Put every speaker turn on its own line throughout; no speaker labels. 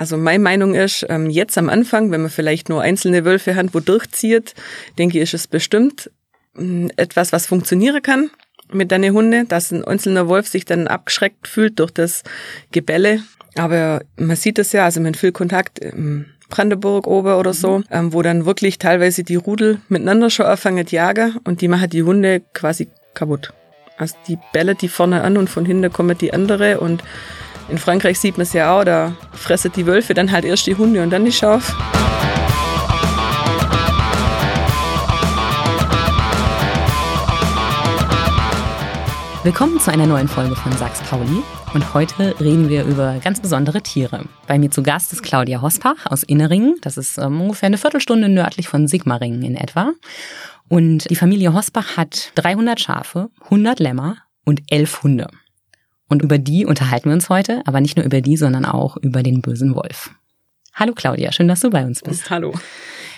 Also meine Meinung ist, ähm, jetzt am Anfang, wenn man vielleicht nur einzelne Wölfe hat, wo durchzieht, denke ich, ist es bestimmt ähm, etwas, was funktionieren kann mit deinen Hunde, dass ein einzelner Wolf sich dann abgeschreckt fühlt durch das Gebälle. Aber man sieht es ja, also mit viel Kontakt im Brandenburg oben oder so, ähm, wo dann wirklich teilweise die Rudel miteinander schon anfangen jagen und die machen die Hunde quasi kaputt. Also die Bälle die vorne an und von hinten kommen die andere und in Frankreich sieht man es ja auch, da fressen die Wölfe dann halt erst die Hunde und dann die Schafe.
Willkommen zu einer neuen Folge von Sachs Pauli. Und heute reden wir über ganz besondere Tiere. Bei mir zu Gast ist Claudia Hospach aus Inneringen. Das ist ähm, ungefähr eine Viertelstunde nördlich von Sigmaringen in etwa. Und die Familie Hospach hat 300 Schafe, 100 Lämmer und 11 Hunde. Und über die unterhalten wir uns heute, aber nicht nur über die, sondern auch über den bösen Wolf. Hallo Claudia, schön, dass du bei uns bist.
Hallo.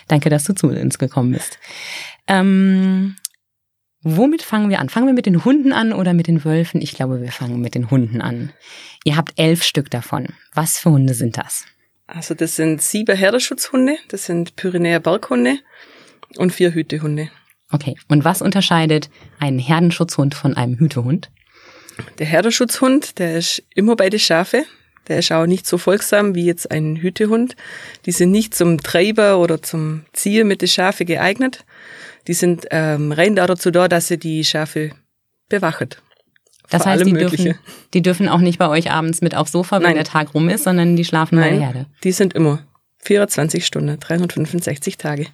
Danke, dass du zu uns gekommen bist. Ähm, womit fangen wir an? Fangen wir mit den Hunden an oder mit den Wölfen? Ich glaube, wir fangen mit den Hunden an. Ihr habt elf Stück davon. Was für Hunde sind das?
Also das sind sieben Herdenschutzhunde, das sind Pyrenäer Berghunde und vier Hütehunde.
Okay, und was unterscheidet einen Herdenschutzhund von einem Hütehund?
Der Herdenschutzhund, der ist immer bei den Schafe. Der ist auch nicht so folgsam wie jetzt ein Hütehund. Die sind nicht zum Treiber oder zum Ziehen mit den Schafe geeignet. Die sind ähm, rein dazu da, dass sie die Schafe bewachen.
Das heißt, die
Mögliche.
dürfen, die dürfen auch nicht bei euch abends mit aufs Sofa, wenn
Nein.
der Tag rum ist, sondern die schlafen bei der
Nein,
Herde.
die sind immer 24 Stunden, 365 Tage.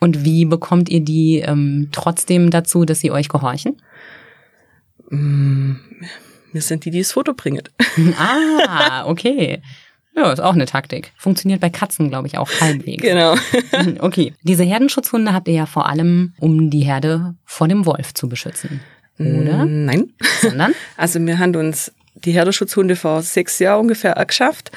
Und wie bekommt ihr die ähm, trotzdem dazu, dass sie euch gehorchen?
Wir sind die, die das Foto bringen.
ah, okay. Ja, ist auch eine Taktik. Funktioniert bei Katzen, glaube ich, auch halbwegs.
genau.
Okay. Diese Herdenschutzhunde habt ihr ja vor allem, um die Herde vor dem Wolf zu beschützen. Oder?
Nein.
Sondern?
Also wir haben uns die Herdenschutzhunde vor sechs Jahren ungefähr angeschafft.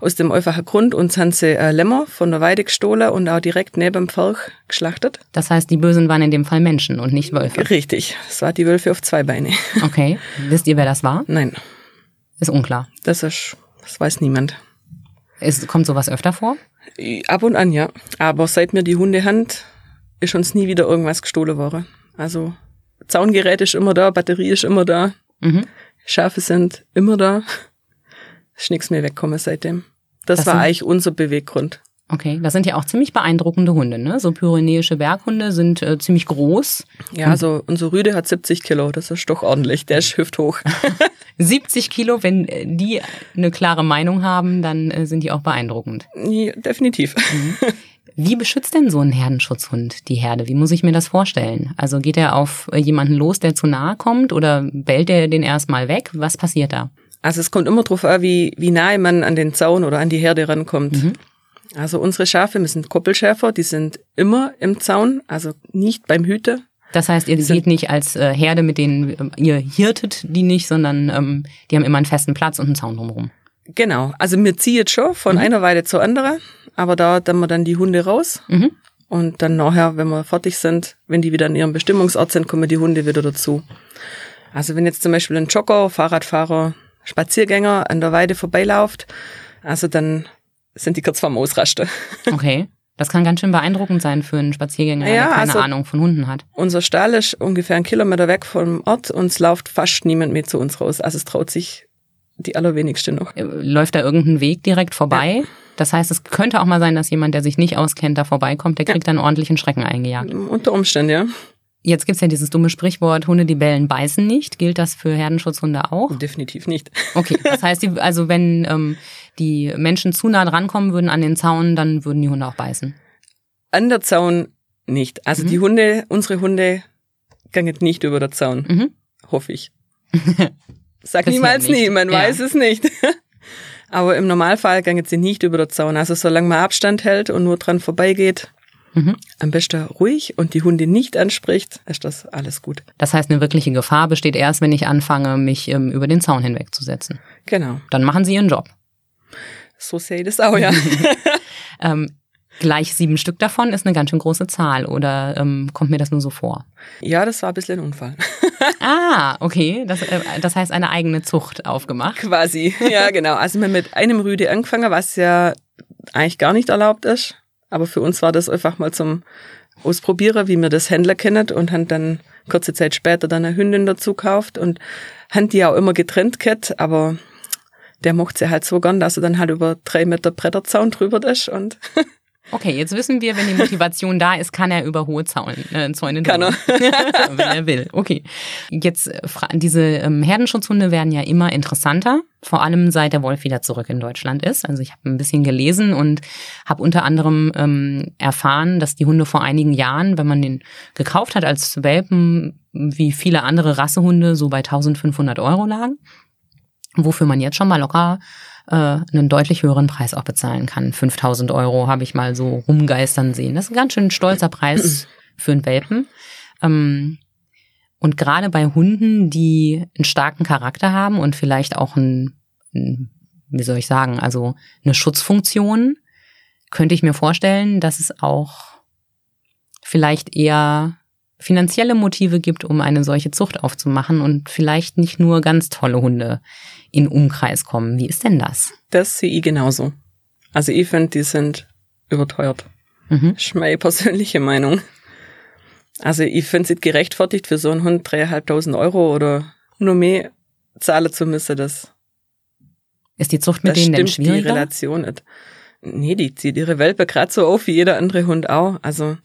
Aus dem einfachen Grund, uns haben sie äh, Lämmer von der Weide gestohlen und auch direkt neben dem Pferd geschlachtet.
Das heißt, die Bösen waren in dem Fall Menschen und nicht Wölfe.
Richtig. Das war die Wölfe auf zwei Beine.
Okay. Wisst ihr, wer das war?
Nein,
Ist unklar.
das ist, das weiß niemand.
Es kommt sowas öfter vor?
Ab und an, ja. Aber seit mir die Hunde hand, ist uns nie wieder irgendwas gestohlen worden. Also Zaungerät ist immer da, Batterie ist immer da,
Mhm.
Schafe sind immer da. Ist nichts mehr weggekommen seitdem. Das,
Das
war eigentlich unser Beweggrund.
Okay, das sind ja auch ziemlich beeindruckende Hunde, ne? So pyrenäische Berghunde sind äh, ziemlich groß.
Ja, also unser Rüde hat 70 Kilo, das ist doch ordentlich. Der ist hüfthoch.
70 Kilo, wenn äh, die eine klare Meinung haben, dann äh, sind die auch beeindruckend.
ja, definitiv.
Wie beschützt denn so ein Herdenschutzhund die Herde? Wie muss ich mir das vorstellen? Also geht er auf äh, jemanden los, der zu nahe kommt oder bellt er den erstmal weg? Was passiert da?
Also es kommt immer drauf an, wie, wie nahe man an den Zaun oder an die Herde rankommt.
Mhm.
Also unsere Schafe, wir sind Koppelschäfer, die sind immer im Zaun, also nicht beim Hüter.
Das heißt, ihr geht nicht als äh, Herde, mit denen ähm, ihr hirtet die nicht, sondern ähm, die haben immer einen festen Platz und einen Zaun drumherum.
Genau, also wir ziehen jetzt schon von einer Weide zur anderen, aber da dann wir dann die Hunde raus
Mhm.
und dann nachher, wenn wir fertig sind, wenn die wieder an ihrem Bestimmungsort sind, kommen die Hunde wieder dazu. Also wenn jetzt zum Beispiel ein Jogger, Fahrradfahrer, Spaziergänger an der Weide vorbeiläuft, also dann sind die kurz vorm Ausrasten.
Okay. Das kann ganz schön beeindruckend sein für einen Spaziergänger,
Ja,
der keine
also-
Ahnung von Hunden hat.
Unser Stall ist ungefähr einen Kilometer weg vom Ort und es läuft fast niemand mehr zu uns raus. Also es traut sich die allerwenigste noch.
Äh, Läuft da irgendein Weg direkt vorbei? Das heißt, es könnte auch mal sein, dass jemand, der sich nicht auskennt, da vorbeikommt, der kriegt dann ordentlichen Schrecken eingejagt.
Unter Umständen, ja.
Jetzt gibt's ja dieses dumme Sprichwort, Hunde, die bellen, beißen nicht. Gilt das für Herdenschutzhunde auch?
Definitiv nicht.
Okay, das heißt, die, also wenn ähm, die Menschen zu nah drankommen würden an den Zaun, dann würden die Hunde auch beißen.
An der Zaun nicht. Also
Mhm.
die Hunde, unsere Hunde gehen nicht über der Zaun.
Mhm.
Hoffe ich. Sag
Bisher
niemals nie, man
Ja.
weiß es nicht. Aber im Normalfall gehen sie nicht über der Zaun. Also solange man Abstand hält und nur dran vorbeigeht,
Mhm.
am besten ruhig und die Hunde nicht anspricht, ist das alles gut.
Das heißt, eine wirkliche Gefahr besteht erst, wenn ich anfange, mich ähm, über den Zaun hinwegzusetzen.
Genau.
Dann machen sie ihren Job.
So sehe ich das auch, ja.
Ähm, gleich sieben Stück davon ist eine ganz schön große Zahl oder ähm, kommt mir das nur so vor?
ja, das war ein bisschen ein Unfall.
Ah, okay. Das, äh, das heißt eine eigene Zucht aufgemacht.
Quasi, ja genau. Also wir mit einem Rüde angefangen, was ja eigentlich gar nicht erlaubt ist. Aber für uns war das einfach mal zum Ausprobieren, wie wir das Händler kennen und haben dann kurze Zeit später dann eine Hündin dazu gekauft und haben die auch immer getrennt gehabt, aber der mochte sie halt so gern, dass er dann halt über drei Meter Bretterzaun drüber ist und
Okay, jetzt wissen wir, wenn die Motivation da ist, kann er über hohe Zaun, äh, Zäune
Kann er.
wenn er will. Okay. Jetzt, äh, diese ähm, Herdenschutzhunde werden ja immer interessanter, vor allem seit der Wolf wieder zurück in Deutschland ist. Also ich habe ein bisschen gelesen und habe unter anderem ähm, erfahren, dass die Hunde vor einigen Jahren, wenn man den gekauft hat als Welpen, wie viele andere Rassehunde, so bei 1500 Euro lagen. Wofür man jetzt schon mal locker äh, einen deutlich höheren Preis auch bezahlen kann. 5000 Euro habe ich mal so rumgeistern sehen. Das ist ein ganz schön stolzer Preis für einen Welpen. Ähm, und gerade bei Hunden, die einen starken Charakter haben und vielleicht auch ein, wie soll ich sagen, also eine Schutzfunktion, könnte ich mir vorstellen, dass es auch vielleicht eher finanzielle Motive gibt, um eine solche Zucht aufzumachen und vielleicht nicht nur ganz tolle Hunde in Umkreis kommen. Wie ist denn das?
Das sehe ich genauso. Also ich finde, die sind überteuert.
Mhm.
Das ist meine persönliche Meinung. Also ich finde es nicht gerechtfertigt, für so einen Hund dreieinhalbtausend Euro oder nur mehr zahlen zu müssen. Das,
Ist die Zucht mit
das
denen denn
stimmt die
schwieriger?
Relation nicht. Nee, die zieht ihre Welpe gerade so auf wie jeder andere Hund auch. Also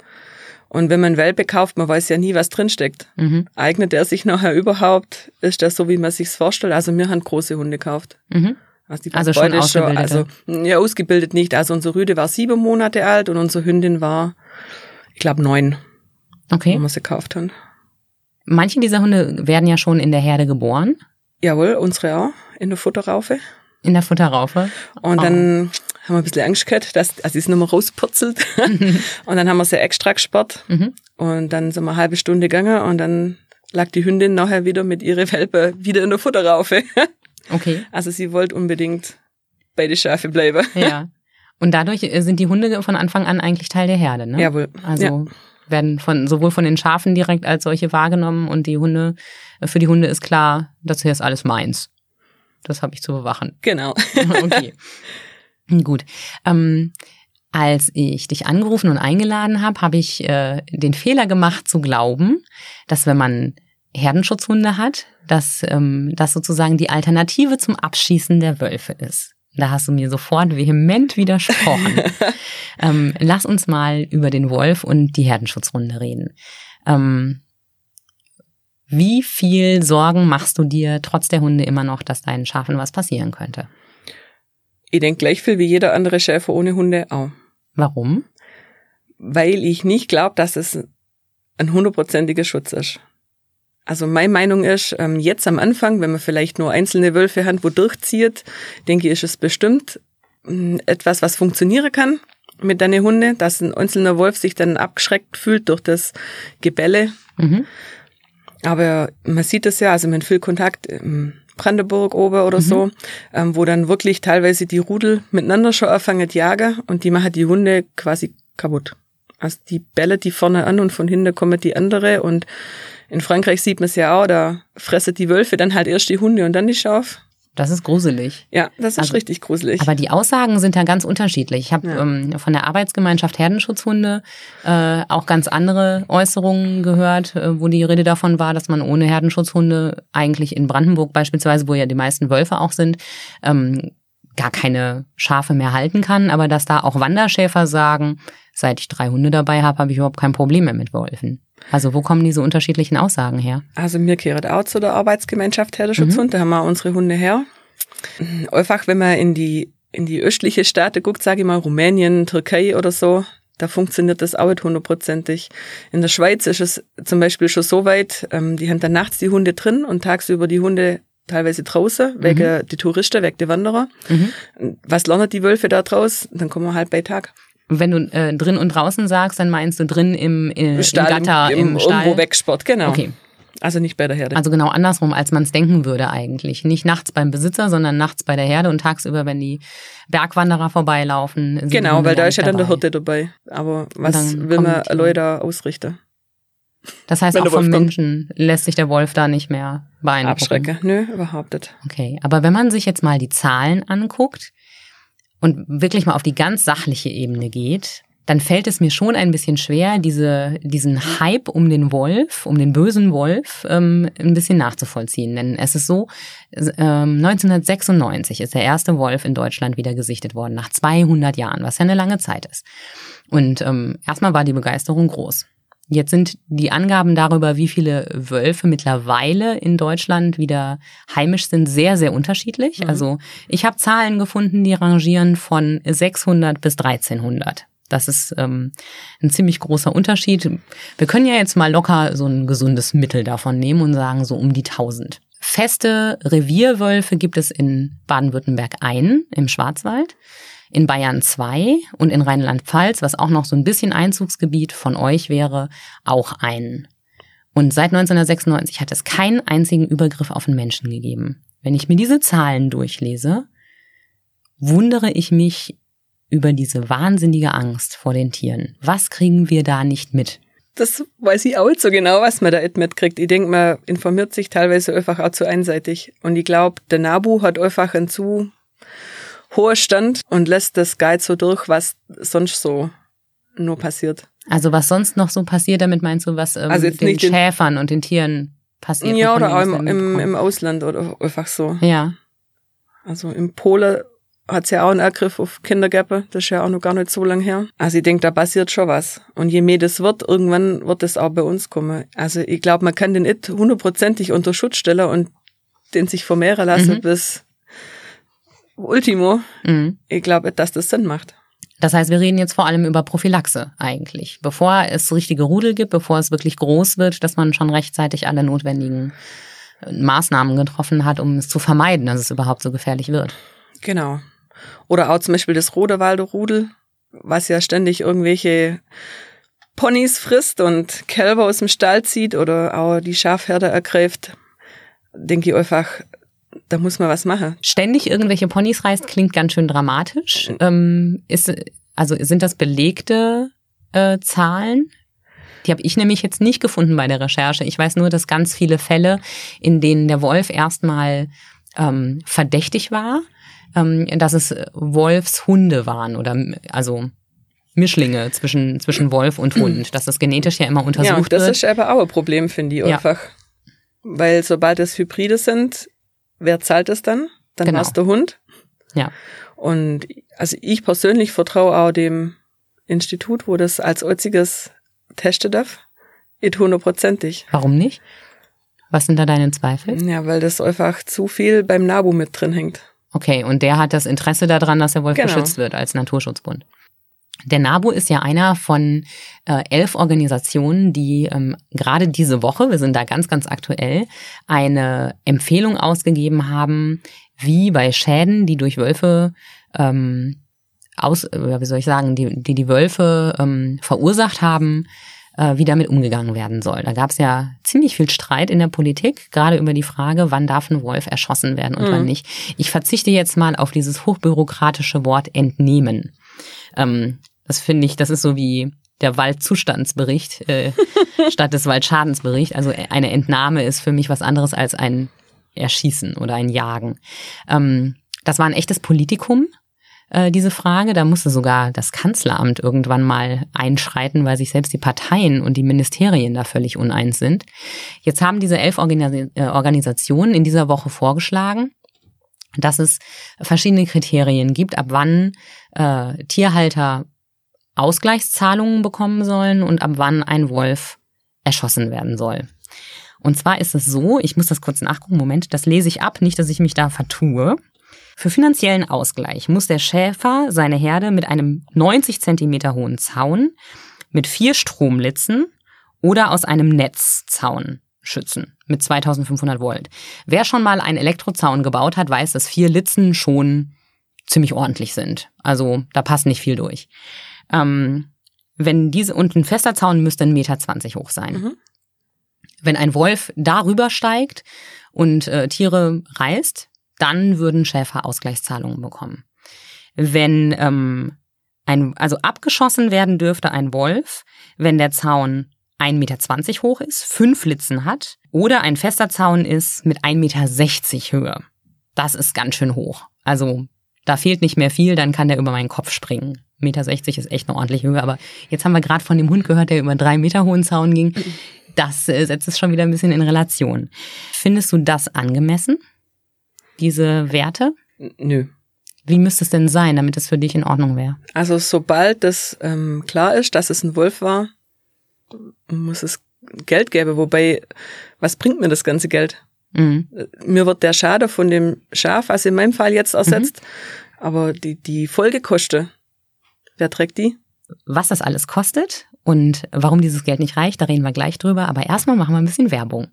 und wenn man Welpe kauft, man weiß ja nie, was drinsteckt.
Mhm.
Eignet er sich nachher überhaupt? Ist das so, wie man sich's vorstellt? Also wir haben große Hunde gekauft.
Mhm.
Also, die
Also schon
ist also ja ausgebildet nicht. Also unsere Rüde war sieben Monate alt und unsere Hündin war, ich glaube neun, wo
Okay.
wir sie gekauft haben.
Manche dieser Hunde werden ja schon in der Herde geboren,
Jawohl, unsere auch in der Futterraufe.
in der Futterraufe.
Und
Oh.
dann haben wir ein bisschen Angst gehabt, dass also sie ist nochmal rauspurzelt. und dann haben wir sie extra gesperrt.
Mhm.
Und dann sind wir eine halbe Stunde gegangen und dann lag die Hündin nachher wieder mit ihrer Welpe wieder in der Futterraufe.
Okay.
Also sie wollte unbedingt bei den Schafe bleiben.
Ja. Und dadurch äh, sind die Hunde von Anfang an eigentlich Teil der Herde, ne?
Jawohl.
Also
ja.
werden von sowohl von den Schafen direkt als solche wahrgenommen und die Hunde, äh, für die Hunde ist klar, das hier ist alles meins. Das habe ich zu bewachen.
Genau.
okay. Gut. Ähm, als ich dich angerufen und eingeladen habe, habe ich äh, den Fehler gemacht zu glauben, dass wenn man Herdenschutzhunde hat, dass ähm, das sozusagen die Alternative zum Abschießen der Wölfe ist. Da hast du mir sofort vehement widersprochen. ähm, lass uns mal über den Wolf und die Herdenschutzhunde reden. Ähm, wie viel Sorgen machst du dir trotz der Hunde immer noch, dass deinen Schafen was passieren könnte?
Ich denke gleich viel wie jeder andere Schäfer ohne Hunde auch.
Warum?
Weil ich nicht glaube, dass es ein hundertprozentiger Schutz ist. Also meine Meinung ist, ähm, jetzt am Anfang, wenn man vielleicht nur einzelne Wölfe hat, wo durchzieht, denke ich, ist es bestimmt mh, etwas, was funktionieren kann mit deinen Hunde, dass ein einzelner Wolf sich dann abgeschreckt fühlt durch das Gebälle.
Mhm.
Aber man sieht es ja, also man hat viel Kontakt in Brandenburg oben oder so, ähm, wo dann wirklich teilweise die Rudel miteinander schon anfangen zu jagen und die machen die Hunde quasi kaputt. Also die Bälle, die vorne an und von hinten kommen die andere und in Frankreich sieht man es ja auch, da fressen die Wölfe dann halt erst die Hunde und dann die Schaf.
Das ist gruselig.
Ja, das ist
Also,
richtig gruselig.
Aber die Aussagen sind ja ganz unterschiedlich. Ich habe
Ja.
ähm, von der Arbeitsgemeinschaft Herdenschutzhunde äh, auch ganz andere Äußerungen gehört, äh, wo die Rede davon war, dass man ohne Herdenschutzhunde eigentlich in Brandenburg beispielsweise, wo ja die meisten Wölfe auch sind, ähm, gar keine Schafe mehr halten kann, aber dass da auch Wanderschäfer sagen, seit ich drei Hunde dabei habe, habe ich überhaupt kein Problem mehr mit Wölfen. Also wo kommen diese unterschiedlichen Aussagen her?
Also mir gehört auch zu der Arbeitsgemeinschaft Herdenschutzhund, da haben wir unsere Hunde her. Einfach, wenn man in die, in die östliche Staaten guckt, sage ich mal, Rumänien, Türkei oder so, da funktioniert das auch nicht hundertprozentig. In der Schweiz ist es zum Beispiel schon so weit, ähm, die haben dann nachts die Hunde drin und tagsüber die Hunde teilweise draußen, wegen die Touristen, wegen die Wanderer.
Mhm.
Was lernen die Wölfe da draus? Dann kommen wir halt bei Tag.
Wenn du äh, drin und draußen sagst, dann meinst du drin im, äh, im Gatter, im,
im,
Stall.
irgendwo wegsport, genau.
Okay.
Also nicht bei der Herde.
Also genau andersrum, als man es denken würde eigentlich. Nicht nachts beim Besitzer, sondern nachts bei der Herde und tagsüber, wenn die Bergwanderer vorbeilaufen.
Genau, weil da ist ja dann der. Hirte dabei. Aber was
dann
will man Leute ausrichten?
Das heißt, auch vom. Menschen lässt sich der Wolf da nicht mehr beeindrucken.
Abschrecken. Nö, überhaupt nicht.
Okay, aber wenn man sich jetzt mal die Zahlen anguckt und wirklich mal auf die ganz sachliche Ebene geht, dann fällt es mir schon ein bisschen schwer, diese, diesen Hype um den Wolf, um den bösen Wolf, ähm, ein bisschen nachzuvollziehen. Denn es ist so, ähm, 1996 ist der erste Wolf in Deutschland wieder gesichtet worden, nach 200 Jahren, was ja eine lange Zeit ist. Und ähm, erstmal war die Begeisterung groß. Jetzt sind die Angaben darüber, wie viele Wölfe mittlerweile in Deutschland wieder heimisch sind, sehr, sehr unterschiedlich.
Mhm.
Also ich habe Zahlen gefunden, die rangieren von 600 bis 1300. Das ist ähm, ein ziemlich großer Unterschied. Wir können ja jetzt mal locker so ein gesundes Mittel davon nehmen und sagen so um die 1000. Feste Revierwölfe gibt es in Baden-Württemberg einen im Schwarzwald in Bayern zwei und in Rheinland-Pfalz, was auch noch so ein bisschen Einzugsgebiet von euch wäre, auch einen. Und seit 1996 hat es keinen einzigen Übergriff auf einen Menschen gegeben. Wenn ich mir diese Zahlen durchlese, wundere ich mich über diese wahnsinnige Angst vor den Tieren. Was kriegen wir da nicht mit?
Das weiß ich auch nicht so genau, was man da mitkriegt. Ich denke, man informiert sich teilweise einfach auch zu einseitig. Und ich glaube, der Nabu hat einfach einen zu hoher Stand und lässt das Guide so durch, was sonst so nur passiert.
Also was sonst noch so passiert, damit meinst du, was ähm,
Also
den
nicht den-
Schäfern und den Tieren passiert?
ja, oder auch im, im, im Ausland oder einfach so.
Ja,
Also in Polen hat's ja auch einen Angriff auf Kindergärten, das ist ja auch noch gar nicht so lang her. Also ich denke, da passiert schon was. Und je mehr das wird, irgendwann wird das auch bei uns kommen. Also ich glaube, man kann den nicht hundertprozentig unter Schutz stellen und den sich vermehren lassen
Mhm.
bis Ultimo.
mhm.
Ich glaube dass das Sinn macht.
Das heißt, wir reden jetzt vor allem über Prophylaxe eigentlich. Bevor es richtige Rudel gibt, bevor es wirklich groß wird, dass man schon rechtzeitig alle notwendigen äh, Maßnahmen getroffen hat, um es zu vermeiden, dass es überhaupt so gefährlich wird.
Genau. Oder auch zum Beispiel das Rodewalder Rudel, was ja ständig irgendwelche Ponys frisst und Kälber aus dem Stall zieht oder auch die Schafherde ergreift. Denke ich einfach, da muss man was machen.
Ständig irgendwelche Ponys reißt, klingt ganz schön dramatisch. Ähm, ist, also sind das belegte äh, Zahlen? Die habe ich nämlich jetzt nicht gefunden bei der Recherche. Ich weiß nur, dass ganz viele Fälle, in denen der Wolf erstmal ähm, verdächtig war, ähm, dass es Wolfshunde waren oder also Mischlinge zwischen, zwischen Wolf und Hund, dass das genetisch ja immer
Ja,
untersucht
und das
wird.
ist aber auch ein Problem, finde ich
Ja.
einfach. Weil sobald es Hybride sind, wer zahlt es dann? Dann
Genau.
war's der Hund.
Ja.
Und also ich persönlich vertraue auch dem Institut, wo das als einziges testen darf. Nicht hundertprozentig.
Warum nicht? Was sind da deine Zweifel?
Ja, weil das einfach zu viel beim NABU mit drin hängt.
Okay, und der hat das Interesse daran, dass der Wolf
Genau.
geschützt wird als Naturschutzbund. Der NABU ist ja einer von äh, elf Organisationen, die ähm, gerade diese Woche, wir sind da ganz, ganz aktuell, eine Empfehlung ausgegeben haben, wie bei Schäden, die durch Wölfe ähm, aus, äh, wie soll ich sagen, die die, die Wölfe ähm, verursacht haben, äh, wie damit umgegangen werden soll. Da gab es ja ziemlich viel Streit in der Politik, gerade über die Frage, wann darf ein Wolf erschossen werden und
Mhm.
wann nicht. Ich verzichte jetzt mal auf dieses hochbürokratische Wort entnehmen. Ähm, das finde ich, das ist so wie der Waldzustandsbericht äh, statt des Waldschadensberichts. Also eine Entnahme ist für mich was anderes als ein Erschießen oder ein Jagen. Ähm, das war ein echtes Politikum, äh, diese Frage. Da musste sogar das Kanzleramt irgendwann mal einschreiten, weil sich selbst die Parteien und die Ministerien da völlig uneins sind. Jetzt haben diese elf Organis äh, Organisationen in dieser Woche vorgeschlagen, dass es verschiedene Kriterien gibt, ab wann äh, Tierhalter Ausgleichszahlungen bekommen sollen und ab wann ein Wolf erschossen werden soll. Und zwar ist es so, ich muss das kurz nachgucken, Moment, das lese ich ab, nicht, dass ich mich da vertue. Für finanziellen Ausgleich muss der Schäfer seine Herde mit einem 90 Zentimeter hohen Zaun, mit vier Stromlitzen oder aus einem Netzzaun schützen mit 2500 Volt. Wer schon mal einen Elektrozaun gebaut hat, weiß, dass vier Litzen schon ziemlich ordentlich sind. Also da passt nicht viel durch. Ähm, wenn diese und ein fester Zaun müsste 1,20 Meter hoch sein.
Mhm.
Wenn ein Wolf darüber steigt und äh, Tiere reißt, dann würden Schäfer Ausgleichszahlungen bekommen. Wenn ähm, ein, also abgeschossen werden dürfte ein Wolf, wenn der Zaun 1,20 Meter hoch ist, fünf Litzen hat oder ein fester Zaun ist mit 1,60 Meter Höhe. Das ist ganz schön hoch. Also da fehlt nicht mehr viel, dann kann der über meinen Kopf springen. 1,60 Meter ist echt eine ordentliche Höhe, aber jetzt haben wir gerade von dem Hund gehört, der über drei Meter hohen Zaun ging. Das äh, setzt es schon wieder ein bisschen in Relation. Findest du das angemessen? Diese Werte?
Nö.
Wie müsste es denn sein, damit es für dich in Ordnung wäre?
Also sobald das ähm, klar ist, dass es ein Wolf war, muss es Geld geben. Wobei, was bringt mir das ganze Geld? Mhm. Mir wird der Schade von dem Schaf, was in meinem Fall jetzt ersetzt, mhm. aber die, die Folgekosten, wer trägt die?
Was das alles kostet und warum dieses Geld nicht reicht, da reden wir gleich drüber. Aber erstmal machen wir ein bisschen Werbung.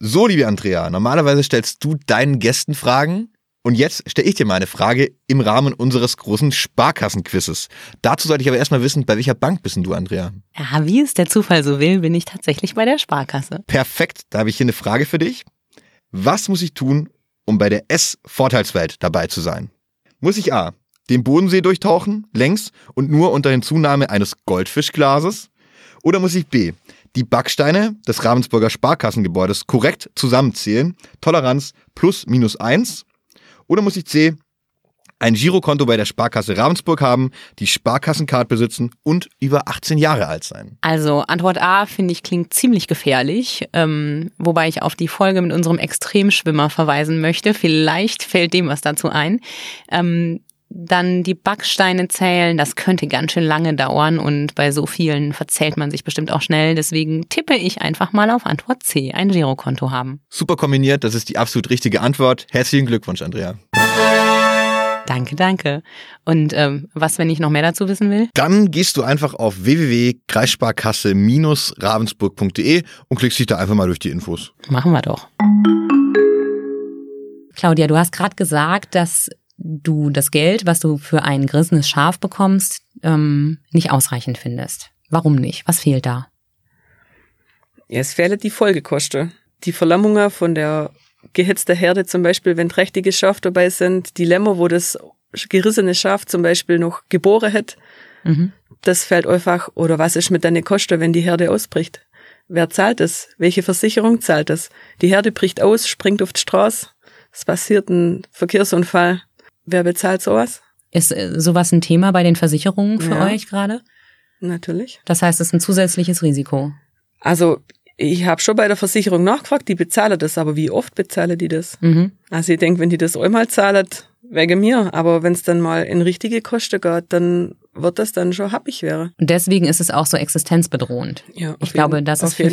So, liebe Andrea, normalerweise stellst du deinen Gästen Fragen und jetzt stelle ich dir mal eine Frage im Rahmen unseres großen Sparkassenquizzes. Dazu sollte ich aber erstmal wissen, bei welcher Bank bist denn du, Andrea?
Ja, wie es der Zufall so will, bin ich tatsächlich bei der Sparkasse.
Perfekt, da habe ich hier eine Frage für dich. Was muss ich tun, um bei der S-Vorteilswelt dabei zu sein? Muss ich A. den Bodensee durchtauchen, längs und nur unter Hinzunahme eines Goldfischglases? Oder muss ich B. die Backsteine des Ravensburger Sparkassengebäudes korrekt zusammenzählen, Toleranz plus minus eins? Oder muss ich C, ein Girokonto bei der Sparkasse Ravensburg haben, die Sparkassencard besitzen und über 18 Jahre alt sein?
Also Antwort A finde ich klingt ziemlich gefährlich, ähm, wobei ich auf die Folge mit unserem Extremschwimmer verweisen möchte. Vielleicht fällt dem was dazu ein. Ähm, dann die Backsteine zählen, das könnte ganz schön lange dauern und bei so vielen verzählt man sich bestimmt auch schnell. Deswegen tippe ich einfach mal auf Antwort C, ein Girokonto haben.
Super kombiniert, das ist die absolut richtige Antwort. Herzlichen Glückwunsch, Andrea.
Danke, danke. Und ähm, was, wenn ich noch mehr dazu wissen will?
Dann gehst du einfach auf www.kreissparkasse-ravensburg.de und klickst dich da einfach mal durch die Infos.
Machen wir doch. Claudia, du hast gerade gesagt, dass du das Geld, was du für ein gerissenes Schaf bekommst, ähm, nicht ausreichend findest. Warum nicht? Was fehlt da?
Ja, es fehlen die Folgekosten. Die Verlammungen von der gehetzten Herde zum Beispiel, wenn trächtige Schaf dabei sind, die Lämmer, wo das gerissene Schaf zum Beispiel noch geboren hat, mhm. das fällt einfach. Oder was ist mit deinen Kosten, wenn die Herde ausbricht? Wer zahlt es? Welche Versicherung zahlt es? Die Herde bricht aus, springt auf die Straße, es passiert ein Verkehrsunfall. Wer bezahlt sowas?
Ist äh, sowas ein Thema bei den Versicherungen für ja, euch gerade?
Natürlich.
Das heißt, es ist ein zusätzliches Risiko.
Also ich habe schon bei der Versicherung nachgefragt, die bezahlen das, aber wie oft bezahlen die das? Mhm. Also ich denke, wenn die das einmal zahlen, wegen mir. Aber wenn es dann mal in richtige Kosten geht, dann wird das dann schon happig wäre.
Und deswegen ist es auch so existenzbedrohend. Ja, ich glaube, das ist für,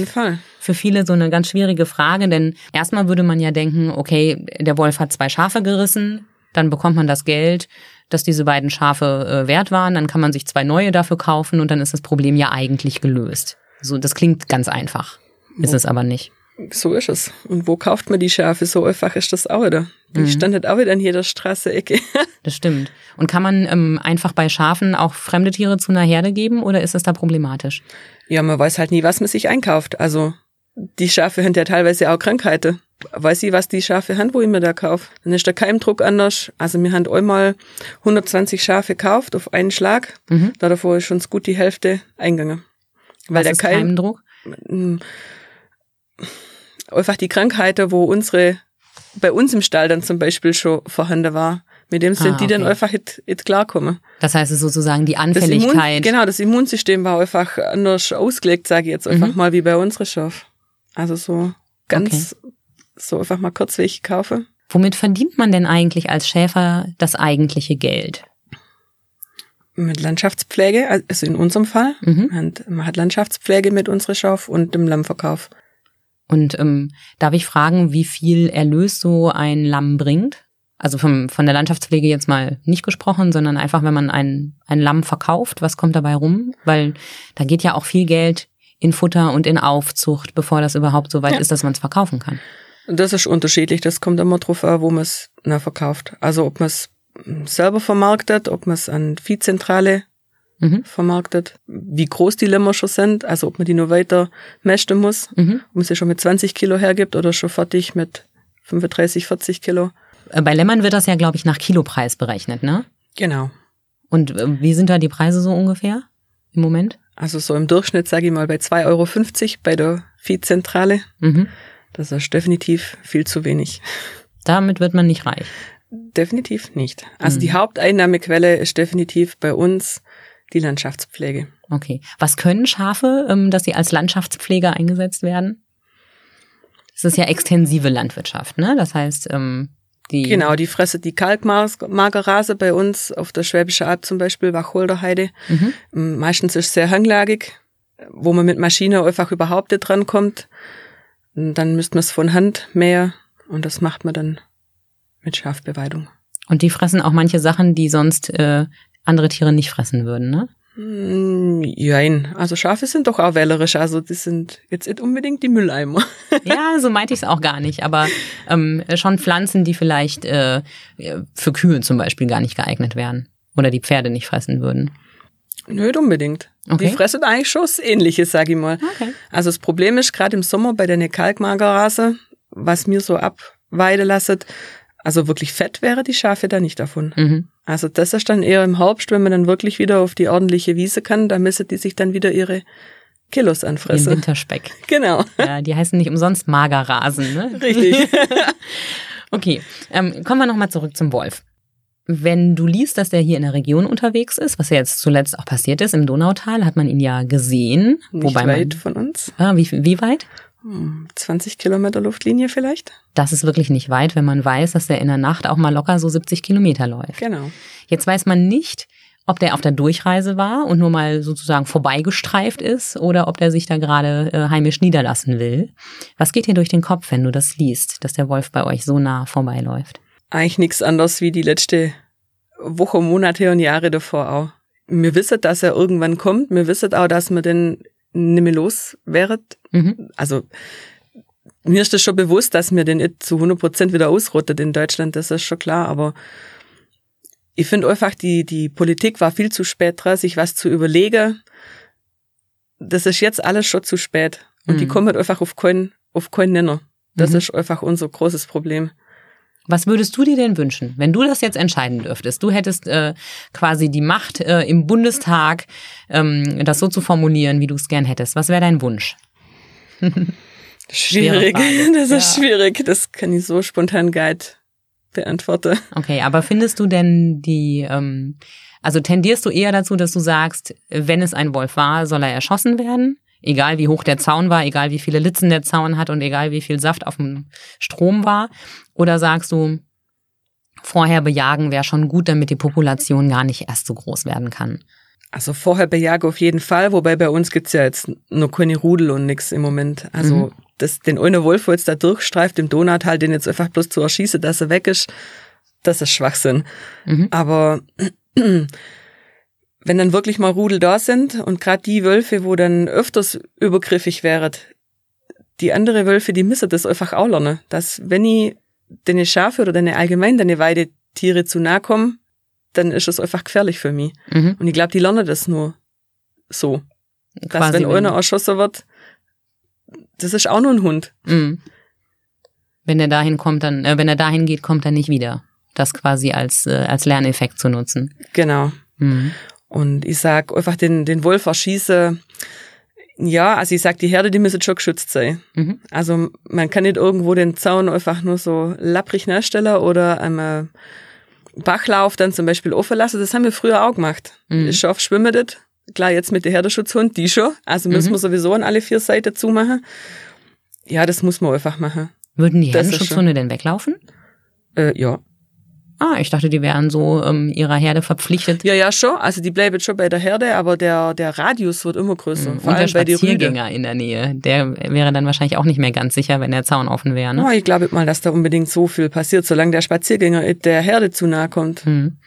für viele so eine ganz schwierige Frage, denn erstmal würde man ja denken, okay, der Wolf hat zwei Schafe gerissen, dann bekommt man das Geld, dass diese beiden Schafe äh, wert waren, dann kann man sich zwei neue dafür kaufen und dann ist das Problem ja eigentlich gelöst. So, das klingt ganz einfach, ist wo, es aber nicht.
So ist es. Und wo kauft man die Schafe? So einfach ist das auch wieder. Die mhm. standet auch wieder in jeder Straße-Ecke.
das stimmt. Und kann man ähm, einfach bei Schafen auch fremde Tiere zu einer Herde geben oder ist es da problematisch?
Ja, man weiß halt nie, was man sich einkauft. Also die Schafe haben ja teilweise auch Krankheiten weiß ich, was die Schafe haben, wo ich mir da kaufe. Dann ist der Keimdruck anders. Also wir haben einmal 120 Schafe gekauft auf einen Schlag. Mhm. Da davor ist schon gut die Hälfte eingegangen.
Weil was der ist Keim, Keimdruck? Mm,
einfach die Krankheiten, wo unsere, bei uns im Stall dann zum Beispiel schon vorhanden war. Mit dem sind ah, okay. die dann einfach nicht, nicht klarkommen.
Das heißt sozusagen die Anfälligkeit.
Das Immun, genau, das Immunsystem war einfach anders ausgelegt, sage ich jetzt einfach mhm. mal, wie bei unseren Schaf. Also so ganz okay so einfach mal kurzweg kaufe.
Womit verdient man denn eigentlich als Schäfer das eigentliche Geld?
Mit Landschaftspflege, also in unserem Fall. Mhm. man hat Landschaftspflege mit unserer Schaf und dem Lammverkauf.
Und ähm, darf ich fragen, wie viel Erlös so ein Lamm bringt? Also vom, von der Landschaftspflege jetzt mal nicht gesprochen, sondern einfach, wenn man ein, ein Lamm verkauft, was kommt dabei rum? Weil da geht ja auch viel Geld in Futter und in Aufzucht, bevor das überhaupt so weit ja. ist, dass man es verkaufen kann.
Das ist unterschiedlich. Das kommt immer drauf an, wo man es verkauft. Also ob man es selber vermarktet, ob man es an Viehzentrale mhm. vermarktet, wie groß die Lämmer schon sind, also ob man die nur weiter mästen muss, mhm. ob man sie schon mit 20 Kilo hergibt oder schon fertig mit 35, 40 Kilo.
Äh, bei Lämmern wird das ja, glaube ich, nach Kilopreis berechnet, ne?
Genau.
Und äh, wie sind da die Preise so ungefähr im Moment?
Also so im Durchschnitt, sage ich mal, bei 2,50 Euro bei der Viehzentrale.
Mhm.
Das ist definitiv viel zu wenig.
Damit wird man nicht reich.
Definitiv nicht. Also die Haupteinnahmequelle ist definitiv bei uns die Landschaftspflege.
Okay. Was können Schafe, ähm, dass sie als Landschaftspfleger eingesetzt werden? Das ist ja extensive Landwirtschaft, ne? Das heißt, ähm, die.
Genau, die fresse die Kalkmagerrase bei uns auf der Schwäbische Alb zum Beispiel, Wacholderheide.
Mhm.
Meistens ist es sehr hanglagig, wo man mit Maschine einfach überhaupt nicht drankommt. Und Dann müsste man es von Hand mähen und das macht man dann mit Schafbeweidung.
Und die fressen auch manche Sachen, die sonst äh, andere Tiere nicht fressen würden, ne?
Mm, Jein, also Schafe sind doch auch wählerisch, also die sind jetzt nicht unbedingt die Mülleimer.
Ja, so meinte ich es auch gar nicht, aber ähm, schon Pflanzen, die vielleicht äh, für Kühe zum Beispiel gar nicht geeignet wären oder die Pferde nicht fressen würden.
Nicht unbedingt.
Okay.
Die fressen eigentlich schon das Ähnliche, sag ich mal.
Okay.
Also das Problem ist gerade im Sommer bei der Kalkmagerrase, was mir so abweide lasset, also wirklich fett wäre die Schafe da nicht davon.
Mhm.
Also das ist dann eher im Herbst, wenn man dann wirklich wieder auf die ordentliche Wiese kann, da müssen die sich dann wieder ihre Kilos
Den
anfressen.
Winterspeck.
Genau,
Ja, die heißen nicht umsonst Magerrasen, ne?
richtig.
Okay, ähm, kommen wir nochmal zurück zum Wolf. Wenn du liest, dass der hier in der Region unterwegs ist, was ja jetzt zuletzt auch passiert ist, im Donautal, hat man ihn ja gesehen.
Nicht
wobei
weit
man,
von uns.
ah, wie, wie weit?
Hm, 20 Kilometer Luftlinie vielleicht.
Das ist wirklich nicht weit, wenn man weiß, dass der in der Nacht auch mal locker so 70 Kilometer läuft.
Genau.
Jetzt weiß man nicht, ob der auf der Durchreise war und nur mal sozusagen vorbeigestreift ist oder ob der sich da gerade äh, heimisch niederlassen will. Was geht dir durch den Kopf, wenn du das liest, dass der Wolf bei euch so nah vorbeiläuft?
Eigentlich nichts anderes wie die letzte Woche, Monate und Jahre davor auch. Wir wissen, dass er irgendwann kommt. Wir wissen auch, dass wir den nicht mehr los wären.
Mhm.
Also mir ist das schon bewusst, dass mir den nicht zu 100 Prozent wieder ausrottet in Deutschland. Das ist schon klar. Aber ich finde einfach, die, die Politik war viel zu spät dran, sich was zu überlegen. Das ist jetzt alles schon zu spät. Und die
Mhm.
kommen einfach auf keinen, auf keinen Nenner. Das
Mhm.
ist einfach unser großes Problem.
Was würdest du dir denn wünschen, wenn du das jetzt entscheiden dürftest? Du hättest äh, quasi die Macht äh, im Bundestag, ähm, das so zu formulieren, wie du es gern hättest. Was wäre dein Wunsch?
Schwierig. Das ist
Ja.
schwierig. Das kann ich so spontan nicht beantworten.
Okay, aber findest du denn die, ähm, also tendierst du eher dazu, dass du sagst, wenn es ein Wolf war, soll er erschossen werden? Egal wie hoch der Zaun war, egal wie viele Litzen der Zaun hat und egal wie viel Saft auf dem Strom war? Oder sagst du, vorher bejagen wäre schon gut, damit die Population gar nicht erst so groß werden kann?
Also vorher bejage auf jeden Fall, wobei bei uns gibt's ja jetzt noch keine Rudel und nix im Moment. Also
Mhm.
das, den einen Wolf, wo jetzt da durchstreift im Donautal, den jetzt einfach bloß zu erschießen, dass er weg ist, das ist Schwachsinn.
Mhm.
Aber wenn dann wirklich mal Rudel da sind und gerade die Wölfe, wo dann öfters übergriffig wären, die andere Wölfe, die müssen das einfach auch lernen, dass wenn ich deine Schafe oder deine allgemein deine Weidetiere zu nahe komme, dann ist es einfach gefährlich für mich.
Mhm.
Und ich glaube, die lernen das nur so. Dass
Quasi,
wenn einer erschossen wird, das ist auch nur ein Hund.
Mhm. Wenn er dahin kommt, dann, äh, wenn er dahin geht, kommt er nicht wieder. Das quasi als, äh, als Lerneffekt zu nutzen.
Genau.
Mhm.
Und ich sag einfach den, den Wolf erschießen. Ja, also ich sag, die Herde, die müssen schon geschützt sein.
Mhm.
Also man kann nicht irgendwo den Zaun einfach nur so lapprig nachstellen oder am Bachlauf dann zum Beispiel offen lassen. Das haben wir früher auch gemacht.
Mhm.
Schaf schwimmen das. Klar, jetzt mit der Herdenschutzhund, die schon. Also müssen
Mhm.
wir sowieso an alle vier Seiten zumachen. Ja, das muss man einfach machen.
Würden die Herdenschutzhunde denn weglaufen?
Äh, ja.
Ah, ich dachte, die wären so ähm, ihrer Herde verpflichtet.
Ja, ja, schon. Also die bleiben schon bei der Herde, aber der, der Radius wird immer größer. Vor
Und der
allem.
Spaziergänger in der Nähe, der wäre dann wahrscheinlich auch nicht mehr ganz sicher, wenn der Zaun offen wäre. Ne?
Oh, ich glaube mal, dass da unbedingt so viel passiert. Solange der Spaziergänger der Herde zu nahe kommt,
Hm.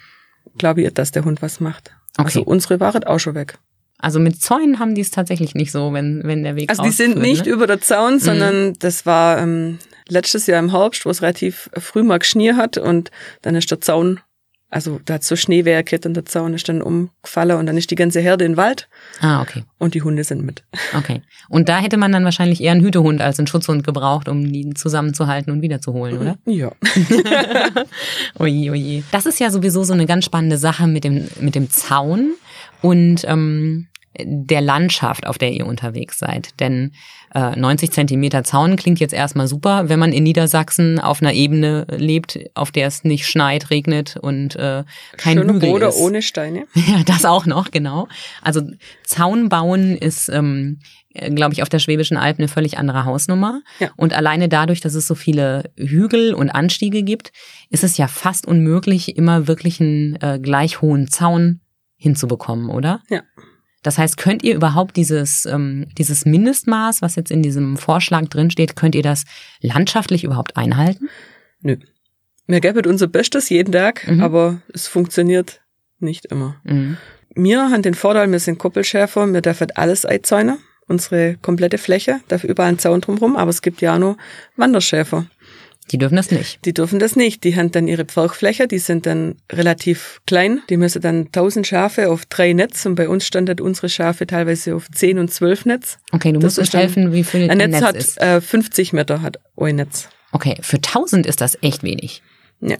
glaube ich dass der Hund was macht.
Okay.
Also unsere waren auch schon weg.
Also mit Zäunen haben die es tatsächlich nicht so, wenn, wenn der Weg
Also die sind
rausführt,
nicht
ne?
über der Zaun, sondern das war ähm, letztes Jahr im Herbst, wo es relativ früh mal geschnee hat und dann ist der Zaun, also da hat so Schneewerke und der Zaun ist dann umgefallen und dann ist die ganze Herde im Wald
Ah, okay.
und die Hunde sind mit.
Okay. Und da hätte man dann wahrscheinlich eher einen Hütehund als einen Schutzhund gebraucht, um die zusammenzuhalten und wiederzuholen, oder?
Ja.
Oje, oje. Das ist ja sowieso so eine ganz spannende Sache mit dem, mit dem Zaun. Und ähm, der Landschaft, auf der ihr unterwegs seid. Denn äh, 90 Zentimeter Zaun klingt jetzt erstmal super, wenn man in Niedersachsen auf einer Ebene lebt, auf der es nicht schneit, regnet und äh, kein
Schöne
Hügel
Bode
ist.
ohne Steine.
Ja, das auch noch, genau. Also Zaun bauen ist, ähm, glaube ich, auf der Schwäbischen Alb eine völlig andere Hausnummer.
Ja.
Und alleine dadurch, dass es so viele Hügel und Anstiege gibt, ist es ja fast unmöglich, immer wirklich einen äh, gleich hohen Zaun hinzubekommen, oder?
Ja.
Das heißt, könnt ihr überhaupt dieses, ähm, dieses Mindestmaß, was jetzt in diesem Vorschlag drinsteht, könnt ihr das landschaftlich überhaupt einhalten?
Nö. Wir geben unser Bestes jeden Tag,
Mhm.
aber es funktioniert nicht immer.
Mhm.
Wir haben den Vorteil, wir sind Koppelschärfer, wir dürfen alles einzäunen, unsere komplette Fläche, darf überall ein Zaun drumherum, aber es gibt ja auch noch Wanderschäfer.
Die dürfen das nicht.
Die dürfen das nicht. Die haben dann ihre Pflauchfläche, die sind dann relativ klein. Die müssen dann 1000 Schafe auf drei Netz und bei uns standet unsere Schafe teilweise auf 10 und 12 Netz.
Okay, du
Das
musst uns helfen, wie viel
Ein
ein
Netz,
Netz
hat
ist.
äh, 50 Meter, hat ein Netz.
Okay, für 1000 ist das echt wenig.
Ja,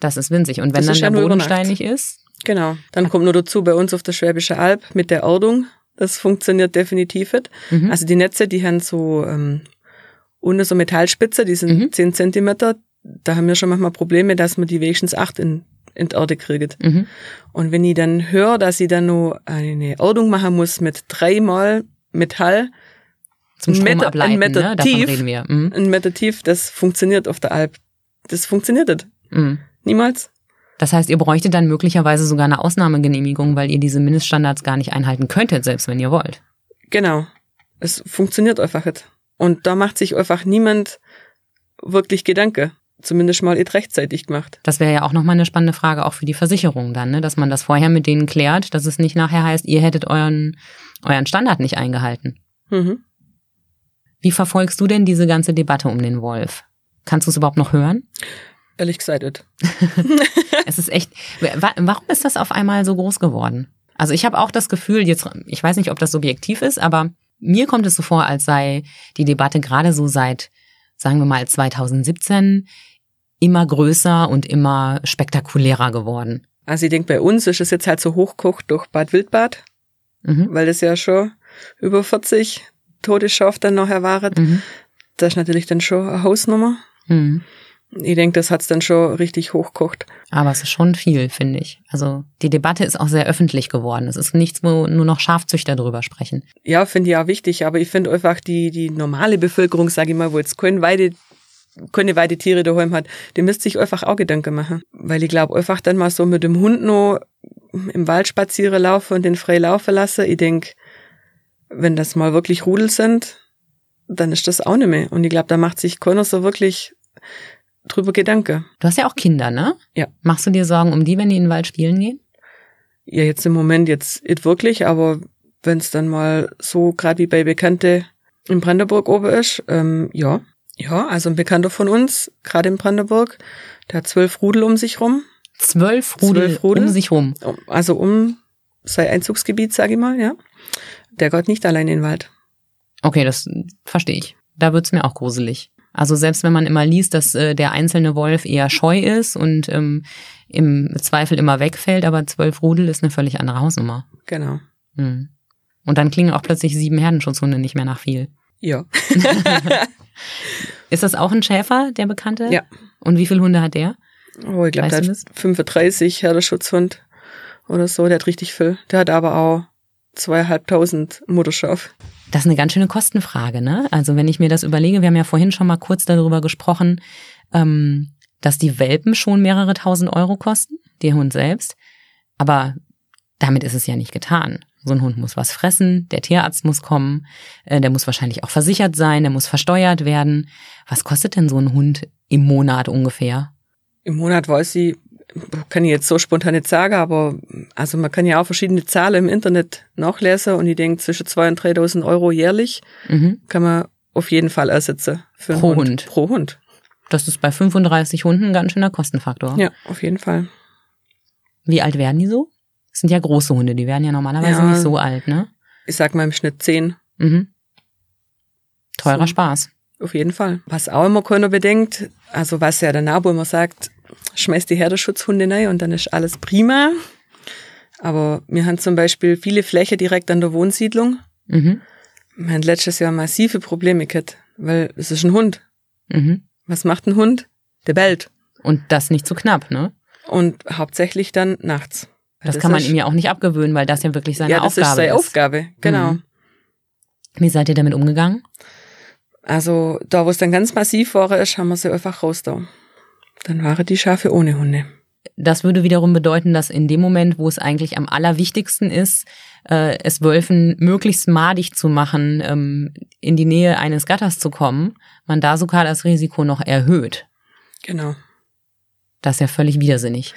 Das ist winzig. Und wenn
Das
dann der Boden steinig ist,
genau. Dann kommt nur dazu bei uns auf der Schwäbische Alb mit der Erdung. Das funktioniert definitiv nicht.
Mhm.
Also die Netze, die haben so ähm, ohne so Metallspitze, die sind
Mhm.
10 Zentimeter. Da haben wir schon manchmal Probleme, dass man die wenigstens 8 in, in die Erde kriegt.
mhm.
Und wenn ich dann höre, dass ich dann nur eine Erdung machen muss mit dreimal Metall,
zum Strom
Meter-
ableiten,
ein Meter
ne? davon
tief.
reden wir. Mhm.
ein Meter tief, das funktioniert auf der Alp. Das funktioniert nicht.
Mhm.
Niemals.
Das heißt, ihr bräuchtet dann möglicherweise sogar eine Ausnahmegenehmigung, weil ihr diese Mindeststandards gar nicht einhalten könntet, selbst wenn ihr wollt.
Genau. Es funktioniert einfach nicht. Und da macht sich einfach niemand wirklich Gedanke. Zumindest mal nicht rechtzeitig gemacht.
Das wäre ja auch nochmal eine spannende Frage, auch für die Versicherung dann, ne? dass man das vorher mit denen klärt, dass es nicht nachher heißt, ihr hättet euren, euren Standard nicht eingehalten.
Mhm.
Wie verfolgst du denn diese ganze Debatte um den Wolf? Kannst du es überhaupt noch hören?
Ehrlich gesagt.
Es ist echt. wa- Warum ist das auf einmal so groß geworden? Also ich habe auch das Gefühl, jetzt, ich weiß nicht, ob das subjektiv ist, aber mir kommt es so vor, als sei die Debatte gerade so seit, sagen wir mal, 2017 immer größer und immer spektakulärer geworden.
Also ich denke, bei uns ist es jetzt halt so hochkocht durch Bad Wildbad,
Mhm.
weil das ja schon über 40 tote Schafe dann noch erwartet.
Mhm.
Das ist natürlich dann schon eine Hausnummer.
Mhm.
Ich denke, das hat's dann schon richtig hochkocht.
Aber es ist schon viel, finde ich. Also die Debatte ist auch sehr öffentlich geworden. Es ist nichts, wo nur noch Schafzüchter drüber sprechen.
Ja, finde ich auch wichtig, aber ich finde einfach die, die normale Bevölkerung, sage ich mal, wo jetzt keine Weide, keine Weidetiere daheim hat, die müsste sich einfach auch Gedanken machen. Weil ich glaube, einfach dann mal so mit dem Hund noch im Wald spazieren laufen und den frei laufen lassen. Ich denk, wenn das mal wirklich Rudel sind, dann ist das auch nicht mehr. Und ich glaube, da macht sich keiner so wirklich drüber Gedanke.
Du hast ja auch Kinder, ne?
Ja.
Machst du dir Sorgen um die, wenn die in den Wald spielen gehen?
Ja, jetzt im Moment jetzt nicht wirklich, aber wenn es dann mal so gerade wie bei Bekannte in Brandenburg oben ist, ähm, ja. Ja, also ein Bekannter von uns, gerade in Brandenburg, der hat zwölf Rudel um sich rum.
Zwölf Rudel,
Zwölf Rudel?
um sich rum.
Um- Also um sein Einzugsgebiet, sage ich mal, ja. Der geht nicht allein in den Wald.
Okay, das verstehe ich. Da wird's mir auch gruselig. Also selbst wenn man immer liest, dass äh, der einzelne Wolf eher scheu ist und ähm, im Zweifel immer wegfällt, aber zwölf Rudel ist eine völlig andere Hausnummer.
Genau.
Hm. Und dann klingen auch plötzlich sieben Herdenschutzhunde nicht mehr nach viel.
Ja.
Ist das auch ein Schäfer, der Bekannte?
Ja.
Und wie viele Hunde hat der?
Oh, ich glaube, der hat
das?
35 Herdenschutzhund oder so. Der hat richtig viel. Der hat aber auch zweieinhalbtausend Mutterschaf.
Das ist eine ganz schöne Kostenfrage, ne? Also wenn ich mir das überlege, wir haben ja vorhin schon mal kurz darüber gesprochen, ähm, dass die Welpen schon mehrere tausend Euro kosten, der Hund selbst. Aber damit ist es ja nicht getan. So ein Hund muss was fressen, der Tierarzt muss kommen, äh, der muss wahrscheinlich auch versichert sein, der muss versteuert werden. Was kostet denn so ein Hund im Monat ungefähr?
Im Monat weiß ich, kann ich jetzt so spontan nicht sagen, aber also man kann ja auch verschiedene Zahlen im Internet nachlesen und ich denke, zwischen 2.000 und 3.000 Euro jährlich
Mhm.
kann man auf jeden Fall ersetzen. Für
Pro
Hund.
Hund.
Pro Hund.
Das ist bei 35 Hunden ein ganz schöner Kostenfaktor.
Ja, auf jeden Fall.
Wie alt werden die so? Das sind ja große Hunde, die werden ja normalerweise
Ja.
nicht so alt, ne?
Ich sag mal im Schnitt 10.
Mhm. Teurer
So.
Spaß.
Auf jeden Fall. Was auch immer keiner bedenkt, also was ja der Nabo immer sagt, schmeißt die Herdenschutzhunde rein und dann ist alles prima. Aber wir haben zum Beispiel viele Fläche direkt an der Wohnsiedlung.
Mhm.
Wir haben letztes Jahr massive Probleme gehabt, weil es ist ein Hund.
Mhm.
Was macht ein Hund? Der bellt.
Und das nicht zu knapp, ne?
Und hauptsächlich dann nachts. Weil
Das, kann man
ist-
ihm ja auch nicht abgewöhnen, weil das ja wirklich seine
ja, das
Aufgabe
ist seine
ist.
Aufgabe, genau.
Mhm. Wie seid ihr damit umgegangen?
Also da, wo es dann ganz massiv war, ist, haben wir sie einfach raus da. Dann waren die Schafe ohne Hunde.
Das würde wiederum bedeuten, dass in dem Moment, wo es eigentlich am allerwichtigsten ist, äh, es Wölfen möglichst madig zu machen, ähm, in die Nähe eines Gatters zu kommen, man da sogar das Risiko noch erhöht.
Genau.
Das ist ja völlig widersinnig.